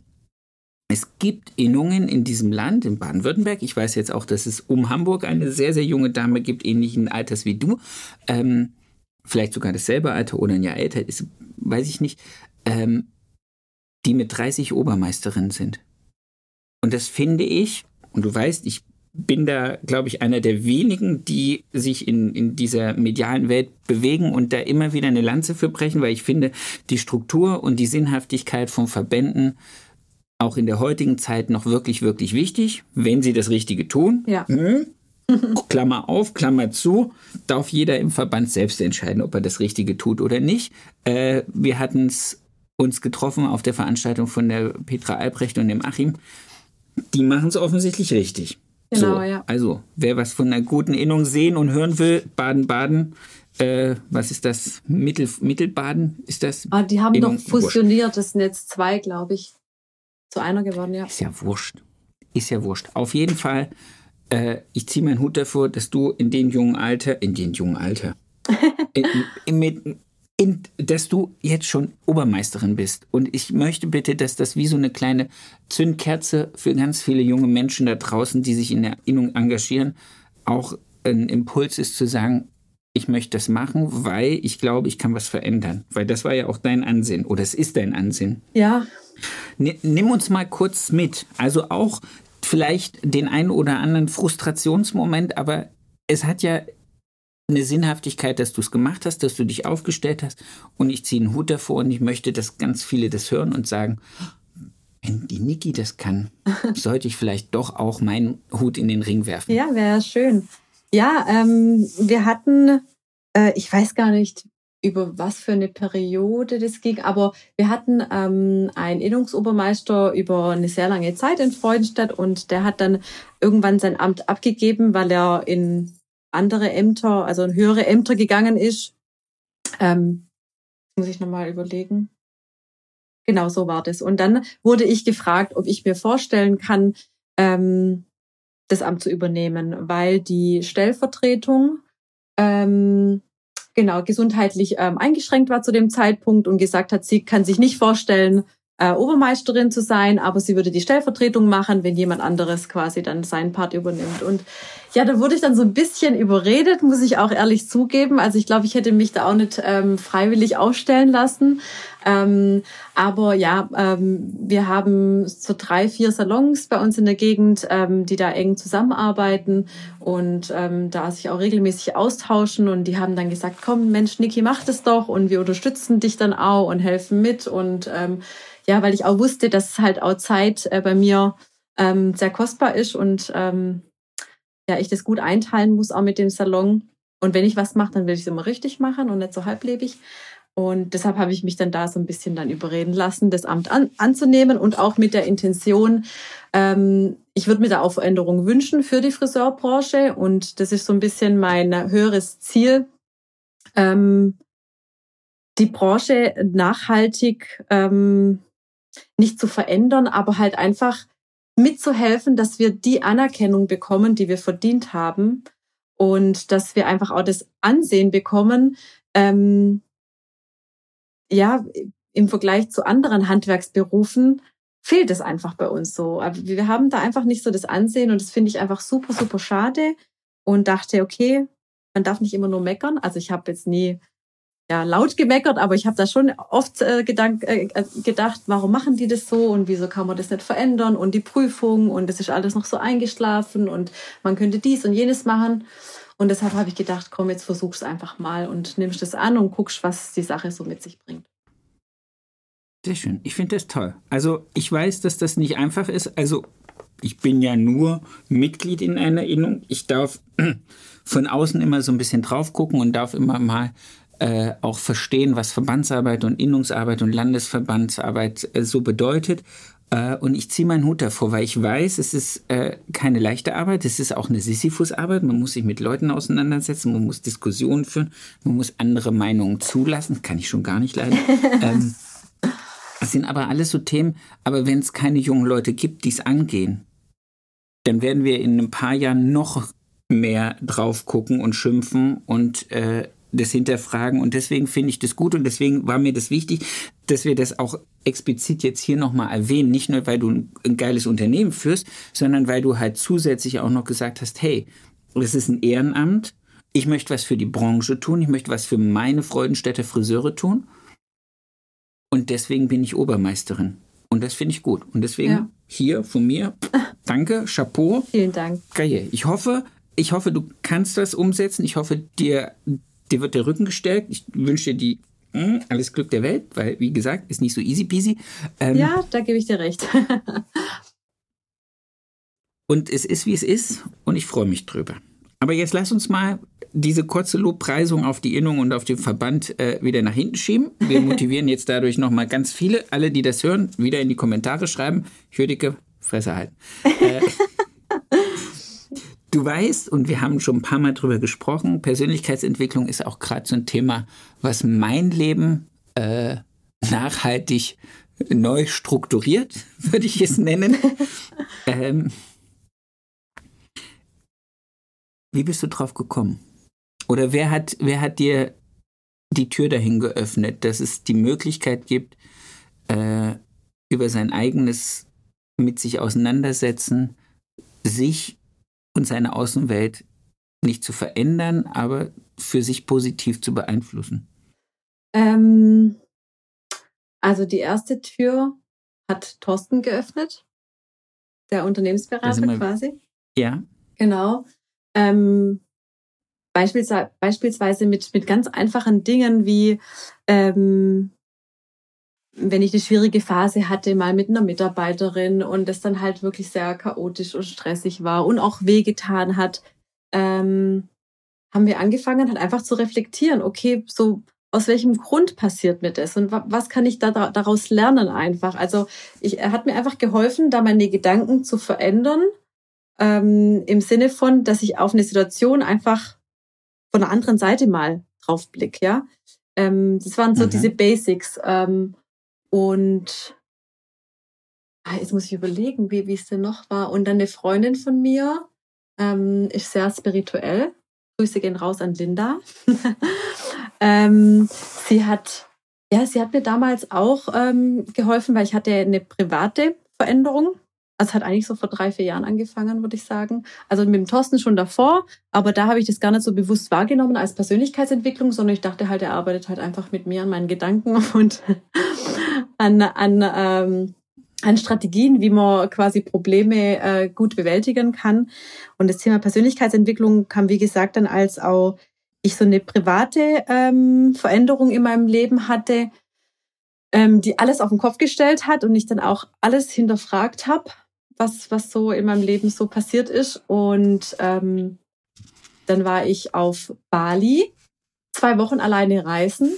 es gibt Innungen in diesem Land, in Baden-Württemberg. Ich weiß jetzt auch, dass es um Hamburg eine sehr, sehr junge Dame gibt, ähnlichen Alters wie du. Ähm, vielleicht sogar dasselbe Alter oder ein Jahr älter ist, weiß ich nicht. Ähm, die mit 30 Obermeisterinnen sind. Und das finde ich, und du weißt, ich bin da, glaube ich, einer der wenigen, die sich in, in dieser medialen Welt bewegen und da immer wieder eine Lanze für brechen, weil ich finde, die Struktur und die Sinnhaftigkeit von Verbänden auch in der heutigen Zeit noch wirklich, wirklich wichtig, wenn sie das Richtige tun. Ja. Hm? Klammer auf, Klammer zu, darf jeder im Verband selbst entscheiden, ob er das Richtige tut oder nicht. Äh, wir hatten es uns getroffen auf der Veranstaltung von der Petra Albrecht und dem Achim. Die machen es offensichtlich richtig. Genau, so, ja. Also, wer was von einer guten Innung sehen und hören will, Baden-Baden, äh, was ist das? Mittel, Mittelbaden ist das? Ah, die haben Innung, doch fusioniert, das sind jetzt zwei, glaube ich zu einer geworden, ja. Ist ja wurscht. Ist ja wurscht. Auf jeden Fall, äh, ich ziehe meinen Hut davor, dass du in dem jungen Alter, in dem jungen Alter, in, in, in, in, dass du jetzt schon Obermeisterin bist. Und ich möchte bitte, dass das wie so eine kleine Zündkerze für ganz viele junge Menschen da draußen, die sich in der Innung engagieren, auch ein Impuls ist zu sagen, ich möchte das machen, weil ich glaube, ich kann was verändern. Weil das war ja auch dein Ansinn oder es ist dein Ansinn. Ja, Nimm uns mal kurz mit. Also auch vielleicht den einen oder anderen Frustrationsmoment, aber es hat ja eine Sinnhaftigkeit, dass du es gemacht hast, dass du dich aufgestellt hast. Und ich ziehe einen Hut davor und ich möchte, dass ganz viele das hören und sagen, wenn die Niki das kann, sollte ich vielleicht doch auch meinen Hut in den Ring werfen. Ja, wäre schön. Ja, ähm, wir hatten, äh, ich weiß gar nicht, über was für eine Periode das ging. Aber wir hatten ähm, einen Innungsobermeister über eine sehr lange Zeit in Freudenstadt und der hat dann irgendwann sein Amt abgegeben, weil er in andere Ämter, also in höhere Ämter gegangen ist. Ähm, muss ich nochmal überlegen. Genau so war das. Und dann wurde ich gefragt, ob ich mir vorstellen kann, ähm, das Amt zu übernehmen, weil die Stellvertretung ähm, genau gesundheitlich ähm, eingeschränkt war zu dem Zeitpunkt und gesagt hat, sie kann sich nicht vorstellen, äh, Obermeisterin zu sein, aber sie würde die Stellvertretung machen, wenn jemand anderes quasi dann seinen Part übernimmt. Und ja, da wurde ich dann so ein bisschen überredet, muss ich auch ehrlich zugeben. Also ich glaube, ich hätte mich da auch nicht ähm, freiwillig aufstellen lassen. Ähm, aber ja, ähm, wir haben so drei, vier Salons bei uns in der Gegend, ähm, die da eng zusammenarbeiten und ähm, da sich auch regelmäßig austauschen. Und die haben dann gesagt, komm, Mensch, Niki, mach das doch und wir unterstützen dich dann auch und helfen mit. Und ähm, ja, weil ich auch wusste, dass halt auch Zeit äh, bei mir ähm, sehr kostbar ist und ähm, ja, ich das gut einteilen muss, auch mit dem Salon. Und wenn ich was mache, dann will ich es immer richtig machen und nicht so halblebig. Und deshalb habe ich mich dann da so ein bisschen dann überreden lassen, das Amt an, anzunehmen und auch mit der Intention, ähm, ich würde mir da auch Veränderungen wünschen für die Friseurbranche. Und das ist so ein bisschen mein höheres Ziel, ähm, die Branche nachhaltig ähm, nicht zu verändern, aber halt einfach mitzuhelfen, dass wir die Anerkennung bekommen, die wir verdient haben und dass wir einfach auch das Ansehen bekommen, ähm, ja, im Vergleich zu anderen Handwerksberufen, fehlt es einfach bei uns so. Aber wir haben da einfach nicht so das Ansehen und das finde ich einfach super, super schade und dachte, okay, man darf nicht immer nur meckern. Also ich habe jetzt nie ja, laut gemeckert, aber ich habe da schon oft äh, gedank, äh, äh, gedacht, warum machen die das so und wieso kann man das nicht verändern und die Prüfung und es ist alles noch so eingeschlafen und man könnte dies und jenes machen. Und deshalb habe ich gedacht, komm, jetzt versuch's einfach mal und nimmst das an und guckst, was die Sache so mit sich bringt. Sehr schön. Ich finde das toll. Also ich weiß, dass das nicht einfach ist. Also ich bin ja nur Mitglied in einer Innung. Ich darf von außen immer so ein bisschen drauf gucken und darf immer mal äh, auch verstehen, was Verbandsarbeit und Innungsarbeit und Landesverbandsarbeit äh, so bedeutet. Äh, und ich ziehe meinen Hut davor, weil ich weiß, es ist äh, keine leichte Arbeit, es ist auch eine Sisyphus-Arbeit. Man muss sich mit Leuten auseinandersetzen, man muss Diskussionen führen, man muss andere Meinungen zulassen. Kann ich schon gar nicht leiden. ähm, das sind aber alles so Themen, aber wenn es keine jungen Leute gibt, die es angehen, dann werden wir in ein paar Jahren noch mehr drauf gucken und schimpfen und äh, das hinterfragen. Und deswegen finde ich das gut und deswegen war mir das wichtig, dass wir das auch explizit jetzt hier nochmal erwähnen. Nicht nur, weil du ein, geiles Unternehmen führst, sondern weil du halt zusätzlich auch noch gesagt hast, hey, das ist ein Ehrenamt. Ich möchte was für die Branche tun. Ich möchte was für meine Freudenstädter Friseure tun. Und deswegen bin ich Obermeisterin. Und das finde ich gut. Und deswegen ja. hier von mir, danke, Chapeau. Vielen Dank. Geil. Ich hoffe, ich hoffe, du kannst das umsetzen. Ich hoffe, dir, dir wird der Rücken gestärkt. Ich wünsche dir die hm, alles Glück der Welt, weil, wie gesagt, ist nicht so easy peasy. Ähm, ja, da gebe ich dir recht. und es ist, wie es ist. Und ich freue mich drüber. Aber jetzt lass uns mal diese kurze Lobpreisung auf die Innung und auf den Verband äh, wieder nach hinten schieben. Wir motivieren jetzt dadurch nochmal ganz viele, alle, die das hören, wieder in die Kommentare schreiben. Jüdike, Fresse halten. Äh, du weißt, und wir haben schon ein paar Mal drüber gesprochen, Persönlichkeitsentwicklung ist auch gerade so ein Thema, was mein Leben äh, nachhaltig neu strukturiert, würde ich es nennen. ähm, wie bist du drauf gekommen? Oder wer hat, wer hat dir die Tür dahin geöffnet, dass es die Möglichkeit gibt, äh, über sein eigenes mit sich auseinandersetzen, sich und seine Außenwelt nicht zu verändern, aber für sich positiv zu beeinflussen? Ähm, also die erste Tür hat Thorsten geöffnet, der Unternehmensberater quasi. Ja. Genau. Ähm, beispielsweise, beispielsweise mit, mit ganz einfachen Dingen wie, ähm, wenn ich eine schwierige Phase hatte, mal mit einer Mitarbeiterin und es dann halt wirklich sehr chaotisch und stressig war und auch wehgetan hat, ähm, haben wir angefangen, halt einfach zu reflektieren, okay, so aus welchem Grund passiert mir das und was kann ich da daraus lernen einfach. Also ich, er hat mir einfach geholfen, da meine Gedanken zu verändern, ähm, im Sinne von, dass ich auf eine Situation einfach von der anderen Seite mal drauf blick, ja. Ähm, das waren so mhm. diese Basics. Ähm, und ah, jetzt muss ich überlegen, wie, wie es denn noch war. Und dann eine Freundin von mir ähm, ist sehr spirituell. Grüße gehen raus an Linda. ähm, sie hat, ja, sie hat mir damals auch ähm, geholfen, weil ich hatte eine private Veränderung also hat eigentlich so vor drei, vier Jahren angefangen, würde ich sagen. Also mit dem Thorsten schon davor, aber da habe ich das gar nicht so bewusst wahrgenommen als Persönlichkeitsentwicklung, sondern ich dachte halt, er arbeitet halt einfach mit mir an meinen Gedanken und an, an, ähm, an Strategien, wie man quasi Probleme äh, gut bewältigen kann. Und das Thema Persönlichkeitsentwicklung kam, wie gesagt, dann als auch ich so eine private ähm, Veränderung in meinem Leben hatte, ähm, die alles auf den Kopf gestellt hat und ich dann auch alles hinterfragt habe was, was so in meinem Leben so passiert ist. Und ähm, dann war ich auf Bali, zwei Wochen alleine reisen.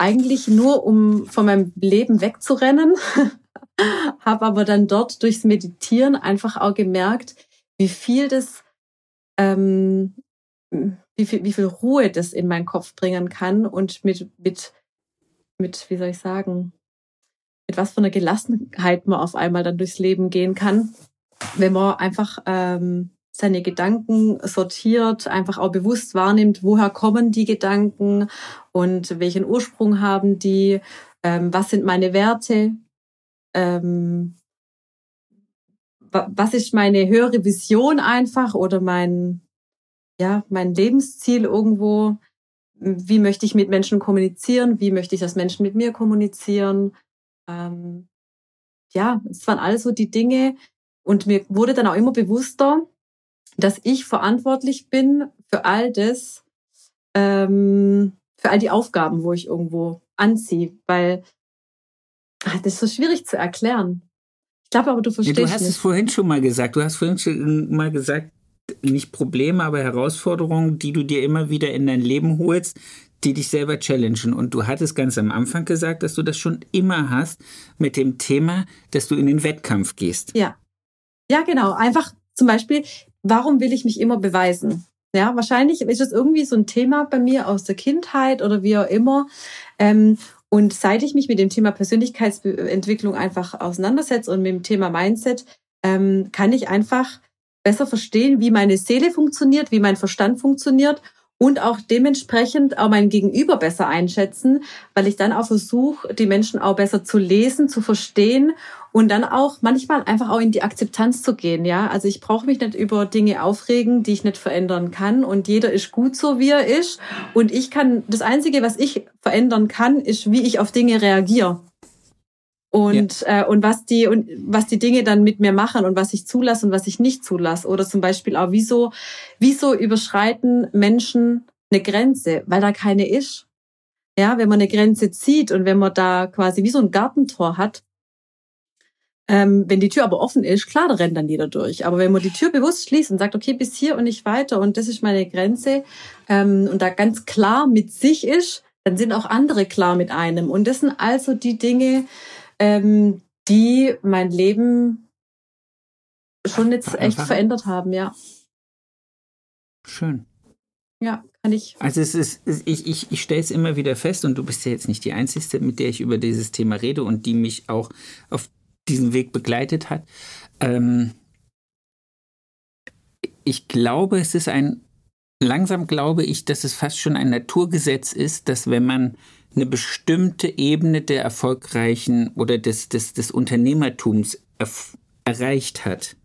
Eigentlich nur, um von meinem Leben wegzurennen. Habe aber dann dort durchs Meditieren einfach auch gemerkt, wie viel das, ähm, wie viel, wie viel Ruhe das in meinen Kopf bringen kann und mit, mit, mit, wie soll ich sagen, mit was für einer Gelassenheit man auf einmal dann durchs Leben gehen kann, wenn man einfach ähm, seine Gedanken sortiert, einfach auch bewusst wahrnimmt, woher kommen die Gedanken und welchen Ursprung haben die, ähm, was sind meine Werte, ähm, was ist meine höhere Vision einfach oder mein, ja, mein Lebensziel irgendwo? Wie möchte ich mit Menschen kommunizieren? Wie möchte ich, dass Menschen mit mir kommunizieren? Ähm, ja, es waren alles so die Dinge. Und mir wurde dann auch immer bewusster, dass ich verantwortlich bin für all das, ähm, für all die Aufgaben, wo ich irgendwo anziehe, weil ach, das ist so schwierig zu erklären. Ich glaube aber, du verstehst ja, Du hast nicht. es vorhin schon mal gesagt. Du hast vorhin schon mal gesagt, nicht Probleme, aber Herausforderungen, die du dir immer wieder in dein Leben holst, die dich selber challengen. Und du hattest ganz am Anfang gesagt, dass du das schon immer hast mit dem Thema, dass du in den Wettkampf gehst. Ja. Ja, genau. Einfach zum Beispiel, warum will ich mich immer beweisen? Ja, wahrscheinlich ist es irgendwie so ein Thema bei mir aus der Kindheit oder wie auch immer. Ähm, und seit ich mich mit dem Thema Persönlichkeitsentwicklung einfach auseinandersetze und mit dem Thema Mindset, ähm, kann ich einfach besser verstehen, wie meine Seele funktioniert, wie mein Verstand funktioniert und auch dementsprechend auch mein Gegenüber besser einschätzen, weil ich dann auch versuche, die Menschen auch besser zu lesen, zu verstehen und dann auch manchmal einfach auch in die Akzeptanz zu gehen. Ja, also ich brauche mich nicht über Dinge aufregen, die ich nicht verändern kann. Und jeder ist gut so, wie er ist. Und ich kann, das Einzige, was ich verändern kann, ist, wie ich auf Dinge reagiere. Und, ja. äh, und was die und was die Dinge dann mit mir machen und was ich zulasse und was ich nicht zulasse. Oder zum Beispiel auch, wieso, wieso überschreiten Menschen eine Grenze, weil da keine ist. Ja, wenn man eine Grenze zieht und wenn man da quasi wie so ein Gartentor hat, ähm, wenn die Tür aber offen ist, klar, da rennt dann jeder durch. Aber wenn man die Tür bewusst schließt und sagt, okay, bis hier und nicht weiter und das ist meine Grenze ähm, und da ganz klar mit sich ist, dann sind auch andere klar mit einem. Und das sind also die Dinge, ähm, die mein Leben schon jetzt echt Einfach. verändert haben, ja. Schön. Ja, kann ich. Also es ist, ich, ich, ich stelle es immer wieder fest, und du bist ja jetzt nicht die Einzige, mit der ich über dieses Thema rede und die mich auch auf diesen Weg begleitet hat. Ähm, ich glaube, es ist ein, langsam glaube ich, dass es fast schon ein Naturgesetz ist, dass wenn man eine bestimmte Ebene der erfolgreichen oder des, des, des Unternehmertums erreicht hat,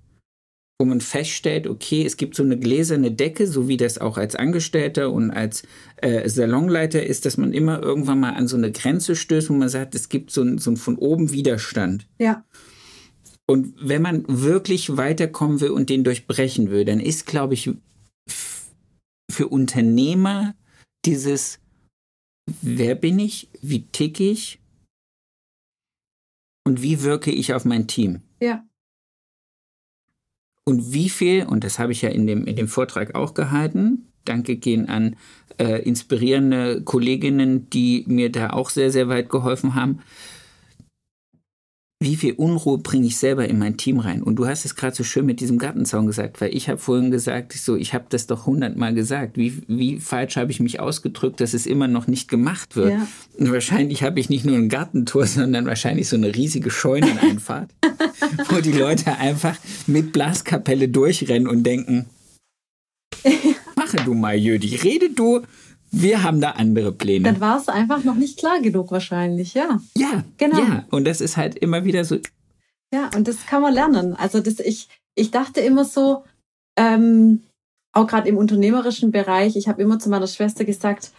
wo man feststellt, okay, es gibt so eine gläserne Decke, so wie das auch als Angestellter und als äh, Salonleiter ist, dass man immer irgendwann mal an so eine Grenze stößt, wo man sagt, es gibt so einen so von oben Widerstand. Ja. Und wenn man wirklich weiterkommen will und den durchbrechen will, dann ist, glaube ich, für Unternehmer dieses, wer bin ich, wie ticke ich und wie wirke ich auf mein Team. Ja. Und wie viel, und das habe ich ja in dem, in dem Vortrag auch gehalten, danke gehen an äh, inspirierende Kolleginnen, die mir da auch sehr, sehr weit geholfen haben, wie viel Unruhe bringe ich selber in mein Team rein? Und du hast es gerade so schön mit diesem Gartenzaun gesagt, weil ich habe vorhin gesagt, so, ich habe das doch hundertmal gesagt. Wie, wie falsch habe ich mich ausgedrückt, dass es immer noch nicht gemacht wird? Ja. Und wahrscheinlich habe ich nicht nur ein Gartentor, sondern wahrscheinlich so eine riesige Scheuneneinfahrt, wo die Leute einfach mit Blaskapelle durchrennen und denken, mache du mal, Jödi, rede du wir haben da andere Pläne. Dann war es einfach noch nicht klar genug wahrscheinlich, ja. Ja, genau. Ja. Und das ist halt immer wieder so. Ja, und das kann man lernen. Also das, ich, ich dachte immer so, ähm, auch gerade im unternehmerischen Bereich, ich habe immer zu meiner Schwester gesagt,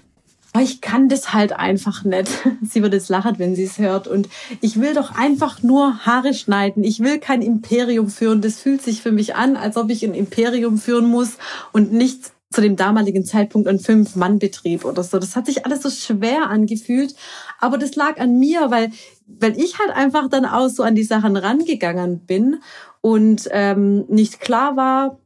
oh, ich kann das halt einfach nicht. sie wird jetzt lachen, wenn sie es hört. Und ich will doch einfach nur Haare schneiden. Ich will kein Imperium führen. Das fühlt sich für mich an, als ob ich ein Imperium führen muss und nichts zu dem damaligen Zeitpunkt ein Fünf-Mann-Betrieb oder so. Das hat sich alles so schwer angefühlt. Aber das lag an mir, weil, weil ich halt einfach dann auch so an die Sachen rangegangen bin und ähm, nicht klar war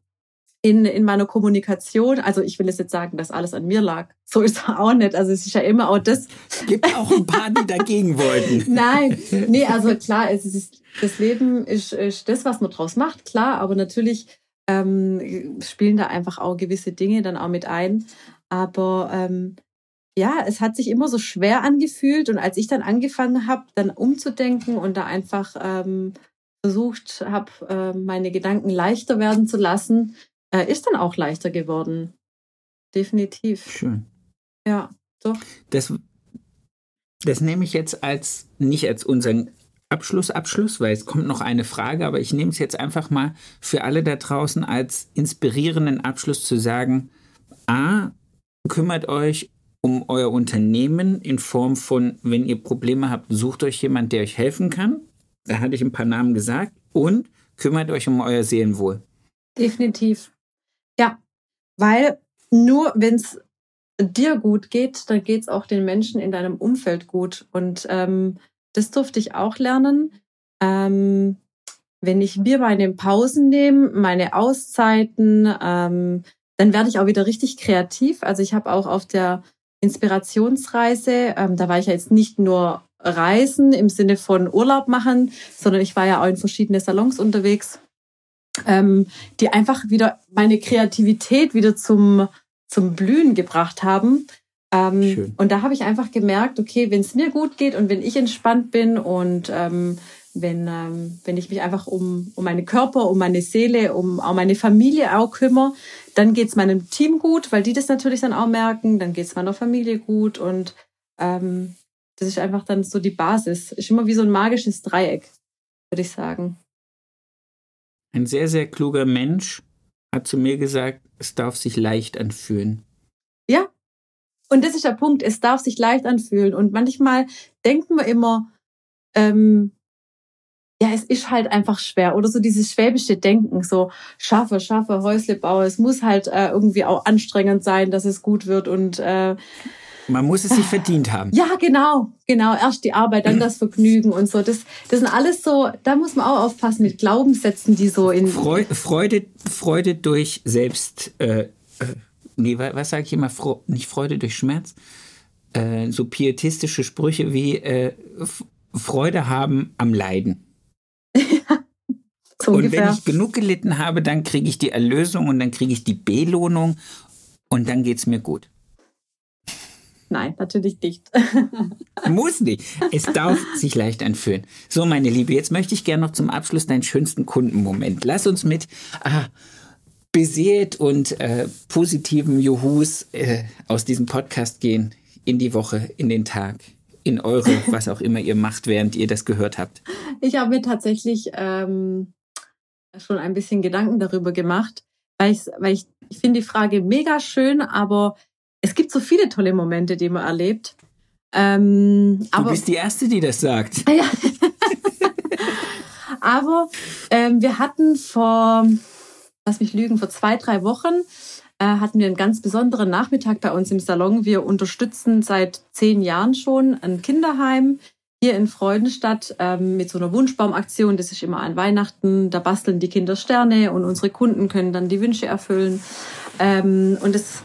in, in meiner Kommunikation. Also ich will es jetzt sagen, dass alles an mir lag. So ist es auch nicht. Also es ist ja immer auch das. Es gibt auch ein paar, die dagegen wollten. Nein, nee, also klar, es ist, das Leben ist, ist das, was man draus macht, klar, aber natürlich ähm, spielen da einfach auch gewisse Dinge dann auch mit ein. Aber ähm, ja, es hat sich immer so schwer angefühlt und als ich dann angefangen habe, dann umzudenken und da einfach ähm, versucht habe, äh, meine Gedanken leichter werden zu lassen, äh, ist dann auch leichter geworden. Definitiv. Schön. Ja, doch. Das, das nehme ich jetzt als nicht als unseren Abschluss, Abschluss, weil es kommt noch eine Frage, aber ich nehme es jetzt einfach mal für alle da draußen als inspirierenden Abschluss zu sagen, a, kümmert euch um euer Unternehmen in Form von, wenn ihr Probleme habt, sucht euch jemand, der euch helfen kann. Da hatte ich ein paar Namen gesagt. Und kümmert euch um euer Seelenwohl. Definitiv. Ja, weil nur wenn es dir gut geht, dann geht es auch den Menschen in deinem Umfeld gut. Und ähm, das durfte ich auch lernen. Ähm, wenn ich mir meine Pausen nehme, meine Auszeiten, ähm, dann werde ich auch wieder richtig kreativ. Also ich habe auch auf der Inspirationsreise, ähm, da war ich ja jetzt nicht nur reisen im Sinne von Urlaub machen, sondern ich war ja auch in verschiedene Salons unterwegs, ähm, die einfach wieder meine Kreativität wieder zum, zum Blühen gebracht haben. Ähm, und da habe ich einfach gemerkt, okay, wenn es mir gut geht und wenn ich entspannt bin und ähm, wenn, ähm, wenn ich mich einfach um, um meinen Körper, um meine Seele, um auch meine Familie auch kümmere, dann geht's meinem Team gut, weil die das natürlich dann auch merken, dann geht's meiner Familie gut und ähm, das ist einfach dann so die Basis. Ist immer wie so ein magisches Dreieck, würde ich sagen. Ein sehr, sehr kluger Mensch hat zu mir gesagt, es darf sich leicht anfühlen. Ja, und das ist der Punkt, es darf sich leicht anfühlen. Und manchmal denken wir immer, ähm, ja, es ist halt einfach schwer. Oder so dieses schwäbische Denken, so schaffe, schaffe, Häusle baue. Es muss halt äh, irgendwie auch anstrengend sein, dass es gut wird. Und äh, man muss es sich verdient haben. Ja, genau, genau. Erst die Arbeit, dann das Vergnügen und so. Das, das sind alles so, da muss man auch aufpassen mit Glaubenssätzen, die so in. Freude, Freude, Freude durch Selbst. Äh, äh, nee, was sage ich immer? Fro nicht Freude durch Schmerz. Äh, so pietistische Sprüche wie äh, Freude haben am Leiden. Ja, so und ungefähr. wenn ich genug gelitten habe, dann kriege ich die Erlösung und dann kriege ich die Belohnung und dann geht es mir gut. Nein, natürlich nicht. Muss nicht. Es darf sich leicht anfühlen. So, meine Liebe, jetzt möchte ich gerne noch zum Abschluss deinen schönsten Kundenmoment. Lass uns mit ah, beseelt und äh, positiven Juhus äh, aus diesem Podcast gehen in die Woche, in den Tag, in eure, was auch immer ihr macht, während ihr das gehört habt. Ich habe mir tatsächlich ähm, schon ein bisschen Gedanken darüber gemacht, weil ich, weil ich, ich finde die Frage mega schön, aber es gibt so viele tolle Momente, die man erlebt. Ähm, du bist die Erste, die das sagt. Ja. aber ähm, wir hatten vor, lass mich lügen, vor zwei, drei Wochen äh, hatten wir einen ganz besonderen Nachmittag bei uns im Salon. Wir unterstützen seit zehn Jahren schon ein Kinderheim hier in Freudenstadt ähm, mit so einer Wunschbaumaktion. Das ist immer an Weihnachten. Da basteln die Kinder Sterne und unsere Kunden können dann die Wünsche erfüllen. Ähm, und das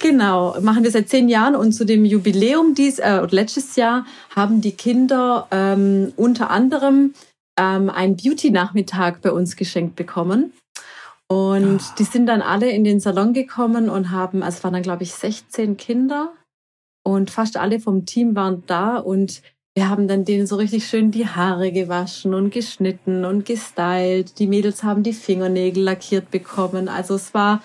Genau, machen wir seit zehn Jahren und zu dem Jubiläum dies äh, letztes Jahr haben die Kinder ähm, unter anderem ähm, einen Beauty-Nachmittag bei uns geschenkt bekommen. Und oh. die sind dann alle in den Salon gekommen und haben, also es waren dann glaube ich 16 Kinder und fast alle vom Team waren da und wir haben dann denen so richtig schön die Haare gewaschen und geschnitten und gestylt. Die Mädels haben die Fingernägel lackiert bekommen. Also es war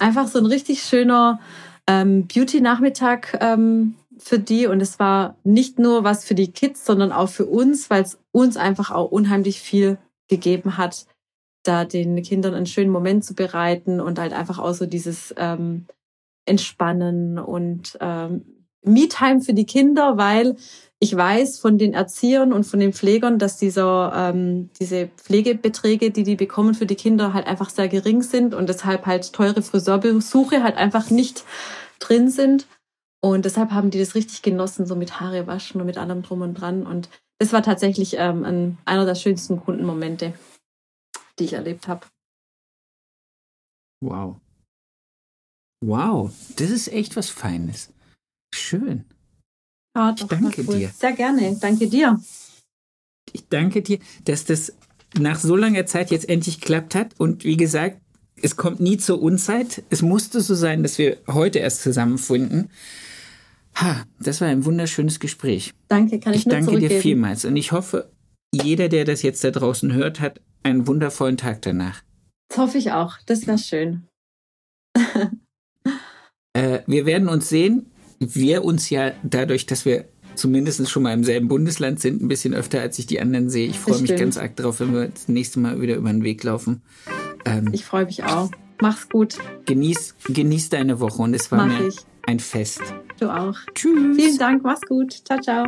einfach so ein richtig schöner ähm, Beauty-Nachmittag ähm, für die. Und es war nicht nur was für die Kids, sondern auch für uns, weil es uns einfach auch unheimlich viel gegeben hat, da den Kindern einen schönen Moment zu bereiten und halt einfach auch so dieses ähm, Entspannen und ähm, Me-Time für die Kinder, weil ich weiß von den Erziehern und von den Pflegern, dass dieser, ähm, diese Pflegebeträge, die die bekommen für die Kinder, halt einfach sehr gering sind und deshalb halt teure Friseurbesuche halt einfach nicht drin sind. Und deshalb haben die das richtig genossen, so mit Haare waschen und mit allem drum und dran. Und das war tatsächlich ähm, ein, einer der schönsten Kundenmomente, die ich erlebt habe. Wow. Wow, das ist echt was Feines. Schön. Ja, doch, ich danke cool. dir. Sehr gerne. Danke dir. Ich danke dir, dass das nach so langer Zeit jetzt endlich geklappt hat. Und wie gesagt, es kommt nie zur Unzeit. Es musste so sein, dass wir heute erst zusammenfinden. Ha, das war ein wunderschönes Gespräch. Danke, kann ich, ich danke dir vielmals. Und ich hoffe, jeder, der das jetzt da draußen hört, hat einen wundervollen Tag danach. Das hoffe ich auch. Das wäre schön. äh, wir werden uns sehen wir uns ja dadurch, dass wir zumindest schon mal im selben Bundesland sind, ein bisschen öfter, als ich die anderen sehe. Ich freue mich ganz arg drauf, wenn wir das nächste Mal wieder über den Weg laufen. Ähm, Ich freue mich auch. Mach's gut. genieß, genieß deine Woche und es war Mach mir ich. ein Fest. Du auch. Tschüss. Vielen Dank. Mach's gut. Ciao, ciao.